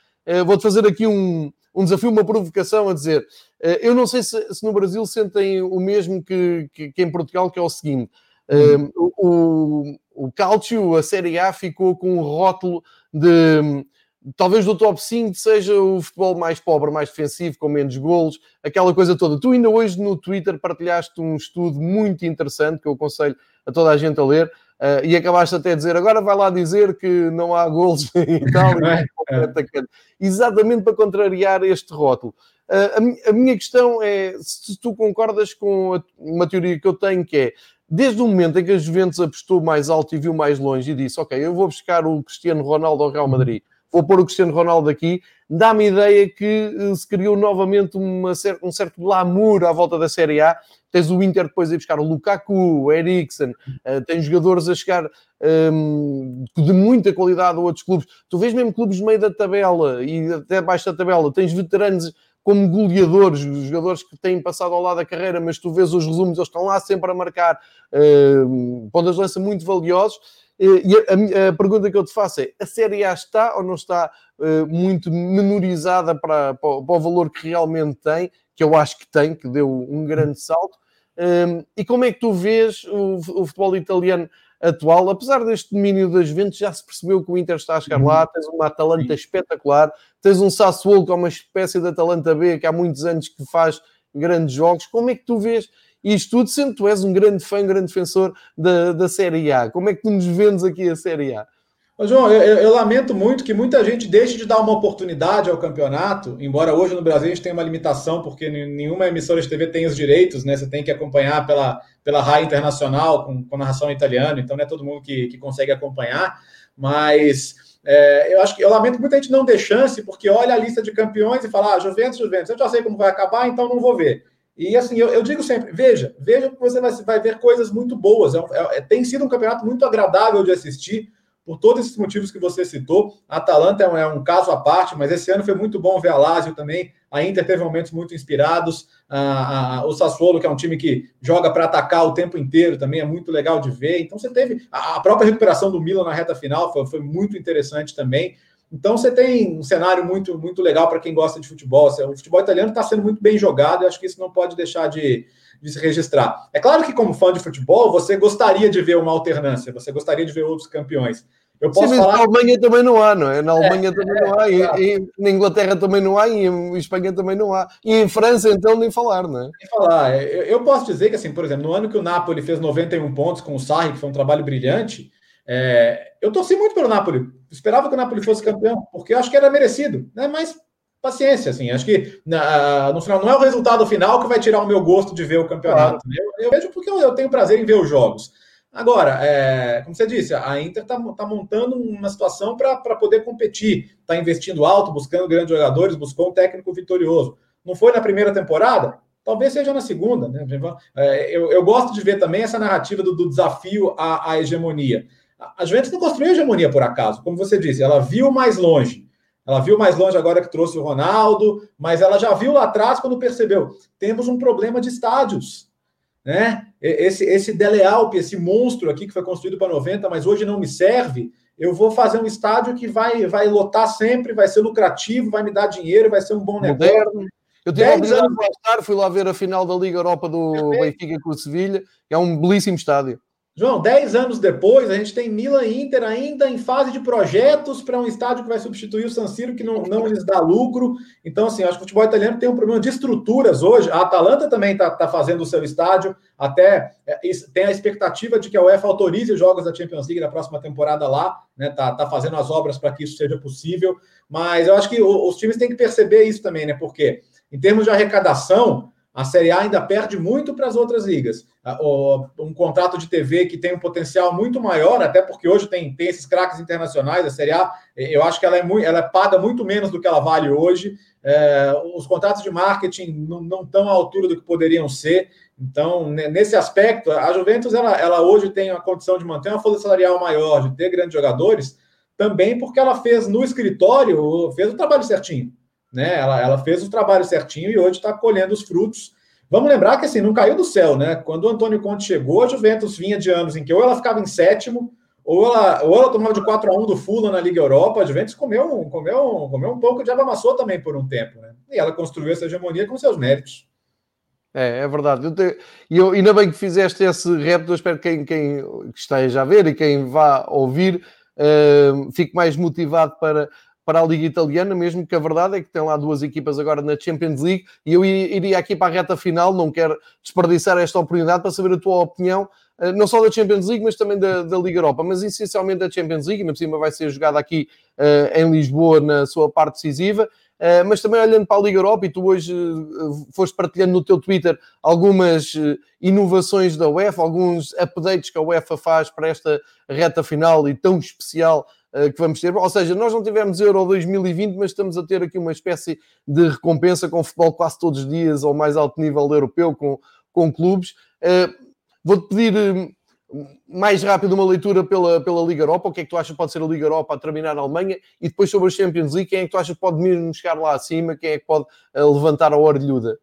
vou-te fazer aqui um, um desafio, uma provocação a dizer, eu não sei se, se no Brasil sentem o mesmo que, que, que, em Portugal, que é o seguinte, uhum. o, o Calcio, a Série A, ficou com um rótulo de talvez do top 5 seja o futebol mais pobre, mais defensivo, com menos golos, aquela coisa toda. Tu ainda hoje no Twitter partilhaste um estudo muito interessante que eu aconselho a toda a gente a ler, Uh, e acabaste até a dizer, agora vai lá dizer que não há golos e tal, é, exatamente para contrariar este rótulo. Uh, a, a, minha questão é se tu concordas com a, uma teoria que eu tenho, que é desde o momento em que a Juventus apostou mais alto e viu mais longe e disse, ok, eu vou buscar o Cristiano Ronaldo ao Real Madrid, vou pôr o Cristiano Ronaldo aqui, dá-me a ideia que uh, se criou novamente uma, um certo glamour à volta da Série A Tens o Inter depois a buscar o Lukaku, o Eriksen, uh, tens jogadores a chegar um, de muita qualidade a outros clubes. Tu vês mesmo clubes no meio da tabela e até abaixo da tabela, tens veteranos como goleadores, jogadores que têm passado ao lado da carreira, mas tu vês os resumos, eles estão lá sempre a marcar uh, pontas de lança muito valiosos. E a, a, pergunta que eu te faço é: a Série A está ou não está uh, muito menorizada para, para, para, o valor que realmente tem? Que eu acho que tem, que deu um grande salto. Um, e como é que tu vês o, o, futebol italiano atual? Apesar deste domínio das Juventus, já se percebeu que o Inter está a chegar lá, uhum. tens uma Atalanta espetacular, tens um Sassuolo que é uma espécie de Atalanta B que há muitos anos que faz grandes jogos. Como é que tu vês isto tudo, sendo que tu és um grande fã, um grande defensor da, da Série A? Como é que tu nos vendes aqui a Série A? João, eu, eu, lamento muito que muita gente deixe de dar uma oportunidade ao campeonato, embora hoje no Brasil a gente tenha uma limitação, porque nenhuma emissora de TV tem os direitos, né? Você tem que acompanhar pela, pela RAI Internacional, com, com narração italiana, então não é todo mundo que, que consegue acompanhar, mas é, eu acho que eu lamento muita gente não ter chance, porque olha a lista de campeões e fala, ah, Juventus, Juventus, eu já sei como vai acabar, então não vou ver. E assim, eu, eu digo sempre, veja, veja que você vai, vai ver coisas muito boas. É, é, tem sido um campeonato muito agradável de assistir por todos esses motivos que você citou. A Atalanta é um, é um, caso à parte, mas esse ano foi muito bom ver a Lazio também. A Inter teve momentos muito inspirados. A, a, o Sassuolo, que é um time que joga para atacar o tempo inteiro, também é muito legal de ver. Então você teve a, a própria recuperação do Milan na reta final, foi, foi muito interessante também. Então você tem um cenário muito, muito legal para quem gosta de futebol. O futebol italiano está sendo muito bem jogado, e acho que isso não pode deixar de, de se registrar. É claro que, como fã de futebol, você gostaria de ver uma alternância, você gostaria de ver outros campeões. Eu posso Sim, falar... Na Alemanha também não há, não é? Na Alemanha é, também é, não há, é, e, e, na Inglaterra também não há, e em Espanha também não há. E em França, então, nem falar, não é? Nem falar. É, eu, eu posso dizer que, assim, por exemplo, no ano que o Napoli fez 91 pontos com o Sarri, que foi um trabalho brilhante, é, eu torci muito pelo Napoli. Esperava que o Napoli fosse campeão, porque eu acho que era merecido, né? Mas paciência, assim. Acho que na, no final não é o resultado final que vai tirar o meu gosto de ver o campeonato. Claro. Né? Eu, eu, vejo porque eu, eu, tenho prazer em ver os jogos. Agora, é, como você disse, a Inter está tá montando uma situação para poder competir, está investindo alto, buscando grandes jogadores, buscou um técnico vitorioso. Não foi na primeira temporada? Talvez seja na segunda. Né? É, eu, eu gosto de ver também essa narrativa do, do desafio à, à hegemonia. A Juventus não construiu hegemonia por acaso, como você disse, ela viu mais longe. Ela viu mais longe agora que trouxe o Ronaldo, mas ela já viu lá atrás quando percebeu: temos um problema de estádios. Né? Esse, esse Dele Alpe, esse monstro aqui que foi construído para 90, mas hoje não me serve. Eu vou fazer um estádio que vai, vai lotar sempre, vai ser lucrativo, vai me dar dinheiro, vai ser um bom negócio. Moderno. Eu tive a oportunidade de estar, fui lá ver a final da Liga Europa do Benfica com o Sevilha, é um belíssimo estádio. João, 10 anos depois, a gente tem Milan e Inter ainda em fase de projetos para um estádio que vai substituir o San Siro, que não, não lhes dá lucro. Então, assim, acho que o futebol italiano tem um problema de estruturas hoje. A Atalanta também está tá fazendo o seu estádio, até é, tem a expectativa de que a UEFA autorize os jogos da Champions League na próxima temporada lá, né? Tá, tá fazendo as obras para que isso seja possível. Mas eu acho que os times têm que perceber isso também, né? Porque, em termos de arrecadação, a Série A ainda perde muito para as outras ligas. Um contrato de TV que tem um potencial muito maior, até porque hoje tem, tem esses craques internacionais. A Série A, eu acho que ela é, muito, ela é paga muito menos do que ela vale hoje. É, os contratos de marketing não, estão à altura do que poderiam ser. Então, nesse aspecto, a Juventus ela, ela hoje tem a condição de manter uma folha salarial maior, de ter grandes jogadores, também porque ela fez no escritório, fez o trabalho certinho né? Ela, ela fez o trabalho certinho e hoje está colhendo os frutos. Vamos lembrar que assim, não caiu do céu, né? Quando o Antônio Conte chegou, a Juventus vinha de anos em que ou ela ficava em sétimo, ou ela, ou ela tomava de 4 a 1 do Fulham na Liga Europa. A Juventus comeu, comeu, comeu um pouco de abamassou também por um tempo, né? E ela construiu essa hegemonia com seus méritos. É, é verdade. Eu. E eu, ainda bem que fizeste esse repto, eu espero que quem, quem esteja a ver e quem vá ouvir uh, fique mais motivado para, para a Liga Italiana, mesmo que a verdade é que tem lá duas equipas agora na Champions League e eu iria aqui para a reta final, não quero desperdiçar esta oportunidade para saber a tua opinião, eh, não só da Champions League, mas também da, da Liga Europa, mas essencialmente da Champions League, na por cima vai ser jogada aqui uh, em Lisboa na sua parte decisiva. Uh, mas também olhando para a Liga Europa, e tu hoje uh, foste partilhando no teu Twitter algumas uh, inovações da UEFA, alguns updates que a UEFA faz para esta reta final e tão especial que vamos ter. Ou seja, nós não tivemos Euro 2020, mas estamos a ter aqui uma espécie de recompensa com futebol quase todos os dias ao mais alto nível europeu, com, com clubes. Vou-te pedir mais rápido uma leitura pela, pela Liga Europa, o que é que tu achas que pode ser a Liga Europa a terminar na Alemanha, e depois sobre a Champions League, quem é que tu achas que pode mesmo chegar lá acima, quem é que pode levantar a orelhuda?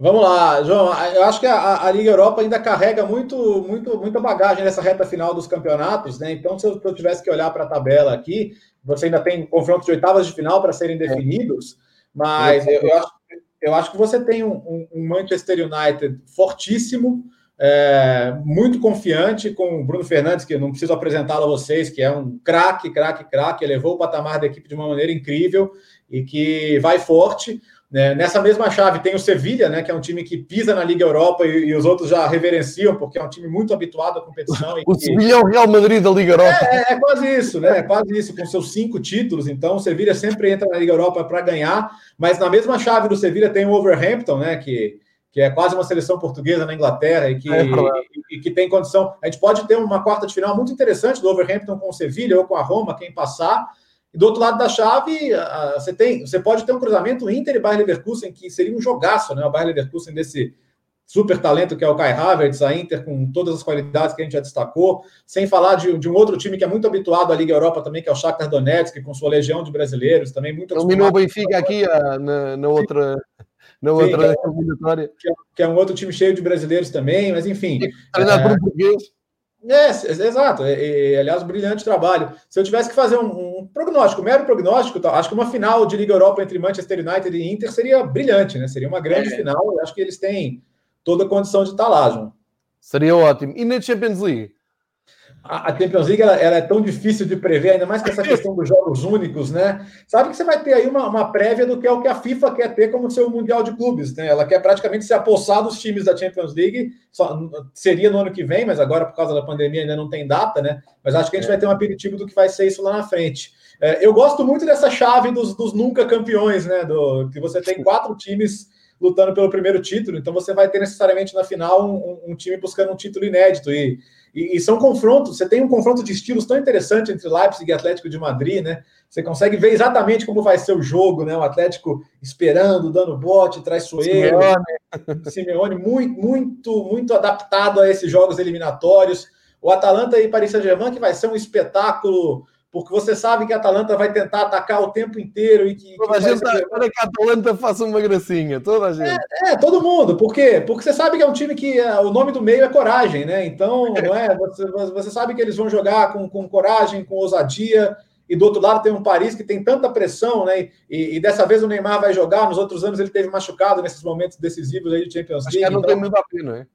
Vamos lá, João. Eu acho que a, a, Liga Europa ainda carrega muito, muito, muita bagagem nessa reta final dos campeonatos, né? Então, se eu, eu tivesse que olhar para a tabela aqui, você ainda tem confrontos de oitavas de final para serem definidos, mas eu, eu, acho, eu acho que você tem um, um Manchester United fortíssimo, é, muito confiante com o Bruno Fernandes, que eu não preciso apresentá-lo a vocês, que é um craque, craque, craque, elevou o patamar da equipe de uma maneira incrível e que vai forte. Né? Nessa mesma chave tem o Sevilha, né, que é um time que pisa na Liga Europa e, e, os outros já reverenciam, porque é um time muito habituado à competição. o que... Sevilha é o Real Madrid da Liga Europa. É, é, é quase isso, né? É quase isso, com seus cinco títulos. Então, o Sevilha sempre entra na Liga Europa para ganhar, mas na mesma chave do Sevilha tem o Overhampton, né, que que é quase uma seleção portuguesa na Inglaterra e que, é, e, e, que tem condição. A gente pode ter uma quarta de final muito interessante do Overhampton com o Sevilha ou com a Roma, quem passar. E do outro lado da chave, você tem, você pode ter um cruzamento Inter e Bayern Leverkusen, que seria um jogaço, né? O Bayern Leverkusen desse super talento que é o Kai Havertz, a Inter com todas as qualidades que a gente já destacou, sem falar de, de um outro time que é muito habituado à Liga Europa também, que é o Shakhtar Donetsk, com sua legião de brasileiros, também muito Dominou o Benfica aqui na, na outra na outra que, eliminatória. Que é, que é um outro time cheio de brasileiros também, mas enfim. Treinado é, por um português. É, exato. É, é, aliás, brilhante trabalho. Se eu tivesse que fazer um, um prognóstico, um mero prognóstico, tá, acho que uma final de Liga Europa entre Manchester United e Inter seria brilhante, né? Seria uma grande é. final. Eu acho que eles têm toda a condição de estar lá, João. Seria ótimo. E na Champions League? A, Champions League ela, ela, é tão difícil de prever, ainda mais com essa questão dos jogos únicos, né? Sabe que você vai ter aí uma, uma prévia do que é o que a FIFA quer ter como seu Mundial de Clubes, né? Ela quer praticamente se apossar dos times da Champions League, só, seria no ano que vem, mas agora por causa da pandemia ainda não tem data, né? Mas acho que a gente é. vai ter um aperitivo do que vai ser isso lá na frente. É, eu gosto muito dessa chave dos, dos nunca campeões, né? Do, que você tem quatro times lutando pelo primeiro título, então você vai ter necessariamente na final um, um time buscando um título inédito e e, e, são confrontos, você tem um confronto de estilos tão interessante entre Leipzig e Atlético de Madrid, né? Você consegue ver exatamente como vai ser o jogo, né? O Atlético esperando, dando bote, traiçoeiro. Simeone, Simeone muito, muito, muito adaptado a esses jogos eliminatórios. O Atalanta e Paris Saint-Germain, que vai ser um espetáculo porque você sabe que a Atalanta vai tentar atacar o tempo inteiro e que. Toda que a gente tá que a Atalanta faça uma gracinha, toda a gente. É, é, todo mundo. Por quê? Porque você sabe que é um time que é, o nome do meio é coragem, né? Então, não é? Você, você sabe que eles vão jogar com, com coragem, com ousadia. E do outro lado tem um Paris que tem tanta pressão, né? E, e, dessa vez o Neymar vai jogar. Nos outros anos ele teve machucado nesses momentos decisivos aí de Champions League. Acho que não então... tem o Mbappé, não é?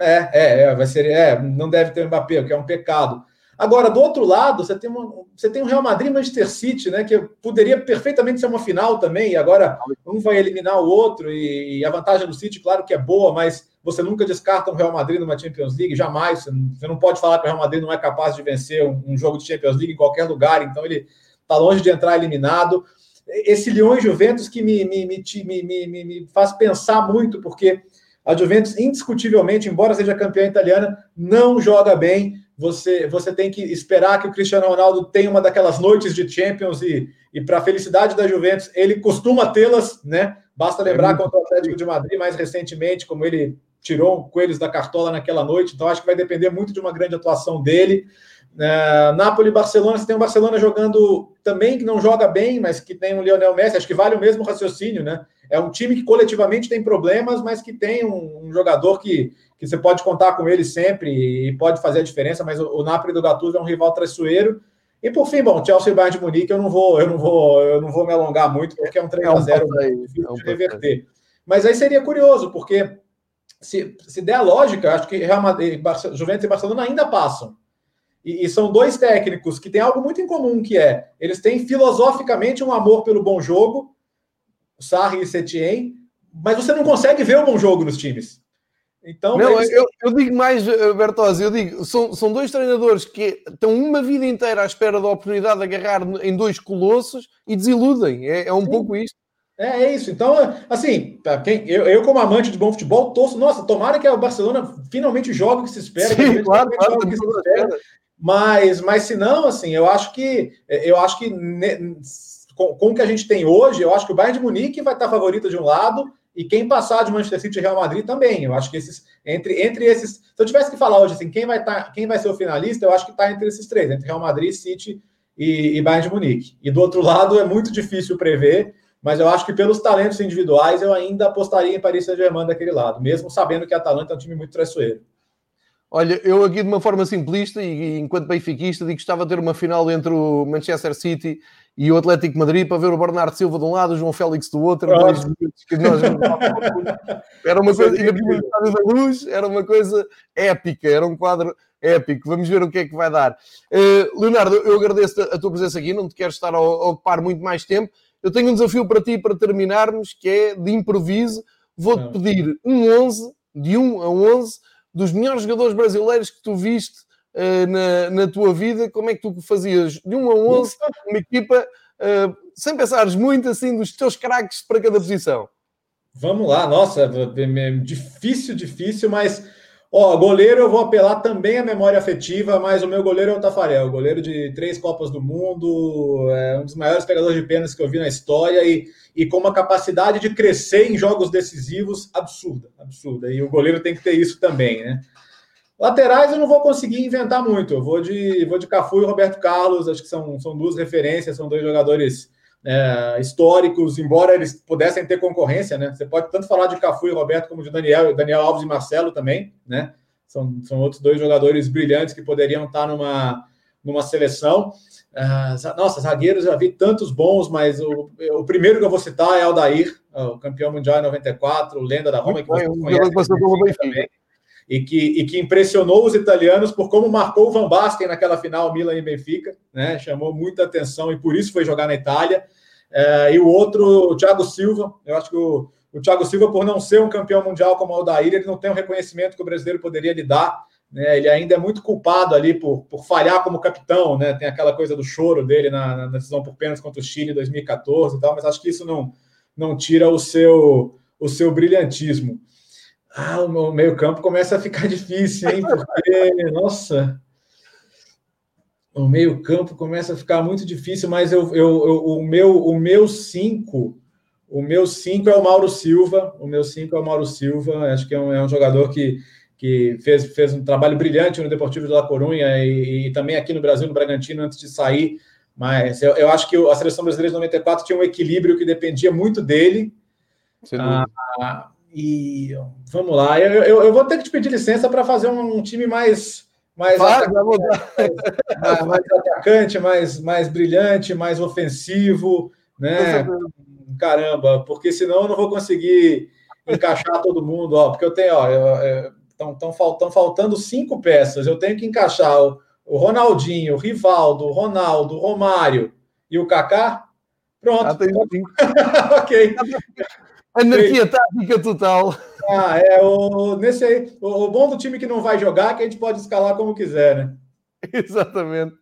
É, é, é, vai ser, é, não deve ter o Mbappé, o que é um pecado. Agora, do outro lado, você tem, uma, você tem um Real Madrid e Manchester City, né? Que poderia perfeitamente ser uma final também, e agora um vai eliminar o outro, e, e a vantagem do City, claro que é boa, mas você nunca descarta um Real Madrid numa Champions League, jamais. Você não pode falar que o Real Madrid não é capaz de vencer um, um jogo de Champions League em qualquer lugar, então ele está longe de entrar eliminado. Esse Lyon e Juventus que me, me, me, me faz pensar muito, porque a Juventus, indiscutivelmente, embora seja campeã italiana, não joga bem você, você tem que esperar que o Cristiano Ronaldo tenha uma daquelas noites de Champions e, e para a felicidade da Juventus, ele costuma tê-las, né? Basta lembrar é contra o Atlético de Madrid mais recentemente, como ele tirou coelhos da cartola naquela noite, então acho que vai depender muito de uma grande atuação dele. Uh, Napoli e Barcelona, você tem o Barcelona jogando também, que não joga bem, mas que tem um Lionel Messi, acho que vale o mesmo raciocínio, né? É um time que coletivamente tem problemas, mas que tem um, um jogador que, que você pode contar com ele sempre e pode fazer a diferença, mas o, o Napoli do Gattuso é um rival traiçoeiro. E por fim, bom, Chelsea e Bayern de Munique, eu não vou, eu não vou, eu não vou me alongar muito, porque é um 3 a 0 é um difícil é um de reverter. Mas aí seria curioso, porque se, se der a lógica, acho que Real Madrid, Juventus e Barcelona ainda passam. E, e, são dois técnicos que têm algo muito em comum, que é eles têm filosoficamente um amor pelo bom jogo, Sarri e Setien, mas você não consegue ver o bom jogo nos times. Então, não, eles... eu, eu, digo mais, eh, Bertozzi, eu digo, são, são dois treinadores que estão uma vida inteira à espera da oportunidade de agarrar em dois colossos e desiludem. É, é um Sim. pouco isto. É, é, isso. Então, assim, quem, eu, eu, como amante de bom futebol, torço. Nossa, tomara que o Barcelona finalmente jogue o que se espera. Sim, claro, claro, que se espera. Mas, mas se não, assim, eu acho que eu acho que ne, com, com, o que a gente tem hoje, eu acho que o Bayern de Munique vai estar favorito de um lado e quem passar de Manchester City e Real Madrid também. Eu acho que esses entre, entre esses, se eu tivesse que falar hoje assim, quem vai estar, quem vai ser o finalista, eu acho que está entre esses três, entre Real Madrid, City e, e Bayern de Munique. E do outro lado é muito difícil prever, mas eu acho que pelos talentos individuais eu ainda apostaria em Paris Saint-Germain daquele lado, mesmo sabendo que a Atalanta é um time muito traiçoeiro. Olha, eu aqui de uma forma simplista e enquanto benfiquista digo que gostava de ter uma final entre o Manchester City e o Atlético Madrid para ver o Bernardo Silva de um lado, o João Félix do outro. Dois que nós era uma coisa, e na da luz, era uma coisa épica, era um quadro épico. Vamos ver o que é que vai dar. Uh, Leonardo, eu agradeço a tua presença aqui, não te quero estar a ocupar muito mais tempo. Eu tenho um desafio para ti para terminarmos, que é de improviso. Vou-te pedir um 11, de 1 a 11 dos melhores jogadores brasileiros que tu viste uh, na, na tua vida, como é que tu fazias de 1 a 11 uma equipa, uh, sem pensares muito assim, dos teus craques para cada posição? Vamos lá, nossa, difícil, difícil, mas Ó, goleiro eu vou apelar também à memória afetiva, mas o meu goleiro é o Tafarel, goleiro de três Copas do Mundo, é um dos maiores pegadores de pênaltis que eu vi na história e, e com uma capacidade de crescer em jogos decisivos absurda, absurda. E o goleiro tem que ter isso também, né? Laterais eu não vou conseguir inventar muito. Eu vou de, vou de Cafu e Roberto Carlos, acho que são, são duas referências, são dois jogadores é, históricos, embora eles pudessem ter concorrência, né? Você pode tanto falar de Cafu e Roberto como de Daniel, Daniel Alves e Marcelo também, né? São, são outros dois jogadores brilhantes que poderiam estar numa, numa seleção. Uh, nossa, zagueiros, já vi tantos bons, mas o, o primeiro que eu vou citar é Aldair, o campeão mundial em 94, o lenda da Roma, que você conhece também, e que, e que impressionou os italianos por como marcou o Van Basten naquela final Milan e Benfica, né? chamou muita atenção e por isso foi jogar na Itália. É, e o outro, o Thiago Silva, eu acho que o, o Thiago Silva, por não ser um campeão mundial como o Aldair, ele não tem o reconhecimento que o brasileiro poderia lhe dar. Né? Ele ainda é muito culpado ali por, por falhar como capitão, né? Tem aquela coisa do choro dele na, na decisão por pênalti contra o Chile em 2014 e tal, mas acho que isso não, não tira o seu, o seu brilhantismo. Ah, o meio campo começa a ficar difícil, hein? Porque, nossa, o meio campo começa a ficar muito difícil, mas eu, eu, eu, o meu o meu cinco, o meu cinco é o Mauro Silva, o meu cinco é o Mauro Silva, acho que é um, é um jogador que, que fez, fez um trabalho brilhante no Deportivo de La Coruña e, e, também aqui no Brasil, no Bragantino, antes de sair, mas eu, eu acho que a seleção brasileira de 94 tinha um equilíbrio que dependia muito dele, ah, e vamos lá, eu, eu, eu, vou ter que te pedir licença para fazer um, um time mais mais, mais, mais, atacante, mais, mais brilhante, mais ofensivo, né? Caramba, porque senão eu não vou conseguir encaixar todo mundo, ó. Porque eu tenho, ó, estão faltando, faltando cinco peças. Eu tenho que encaixar o, o Ronaldinho, o Rivaldo, o Ronaldo, o Romário e o Kaká. Pronto. Ah, ok. Anarquia tática total. Ah, é o, nesse aí, o, o, bom do time que não vai jogar é que a gente pode escalar como quiser, né? Exatamente.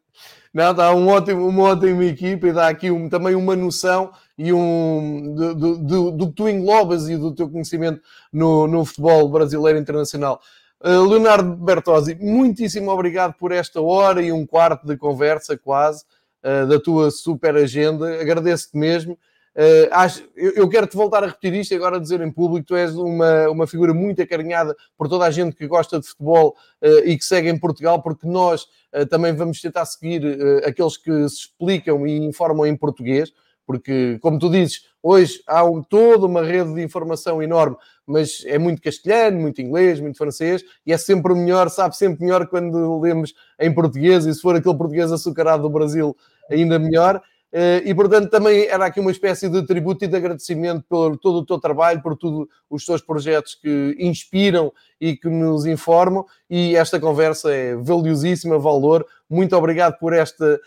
Não, dá um ótimo, uma ótima equipa e dá aqui um, também uma noção e um do, do, do, do, que tu englobas e do teu conhecimento no, no futebol brasileiro internacional. Uh, Leonardo Bertozzi, muitíssimo obrigado por esta hora e um quarto de conversa quase uh, da tua super agenda. Agradeço-te mesmo. Uh, acho, eu, eu quero-te voltar a repetir isto e agora dizer em público: tu és uma, uma figura muito acarinhada por toda a gente que gosta de futebol uh, e que segue em Portugal, porque nós uh, também vamos tentar seguir aqueles que se explicam e informam em português, porque, como tu dizes, hoje há um, toda uma rede de informação enorme, mas é muito castelhano, muito inglês, muito francês, e é sempre melhor, sabe sempre melhor quando lemos em português, e se for aquele português açucarado do Brasil, ainda melhor. Eh, e, portanto, também era aqui uma espécie de tributo e de agradecimento por todo o teu trabalho, por todos os teus projetos que inspiram e que nos informam. E esta conversa é valiosíssima, valor. muito obrigado por esta,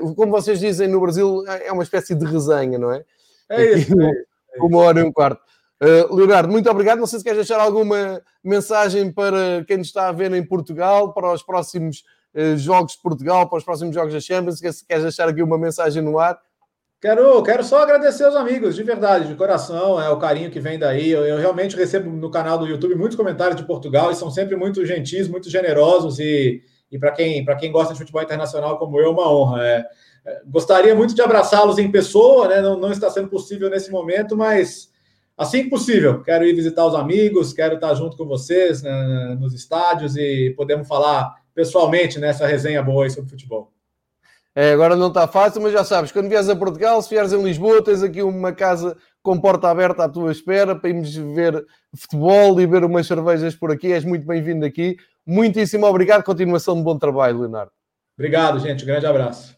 uh, como vocês dizem no Brasil, é uma espécie de resenha, não é? É isso. É isso. Uma hora e um quarto. Uh, Leonardo, muito obrigado. Não sei se queres deixar alguma mensagem para quem nos está a ver em Portugal, para os próximos jogos de Portugal, para os próximos jogos da Champions. Se queres deixar aqui uma mensagem no ar. Quero, quero só agradecer aos amigos, de verdade, de coração, é o carinho que vem daí. Eu, eu, realmente recebo no canal do YouTube muitos comentários de Portugal e são sempre muito gentis, muito generosos e, e para quem, quem gosta de futebol internacional como eu, é uma honra. É, é, gostaria muito de abraçá-los em pessoa, né? Não, não está sendo possível nesse momento, mas assim que possível, quero ir visitar os amigos, quero estar junto com vocês né, nos estádios e podemos falar pessoalmente nessa resenha boa aí sobre futebol. É, agora não está fácil, mas já sabes, quando vieres a Portugal, se vieres em Lisboa, tens aqui uma casa com porta aberta à tua espera para irmos ver futebol e ver umas cervejas por aqui. És muito bem-vindo aqui. Muitíssimo obrigado. Continuação de bom trabalho, Leonardo. Obrigado, gente. Um grande abraço.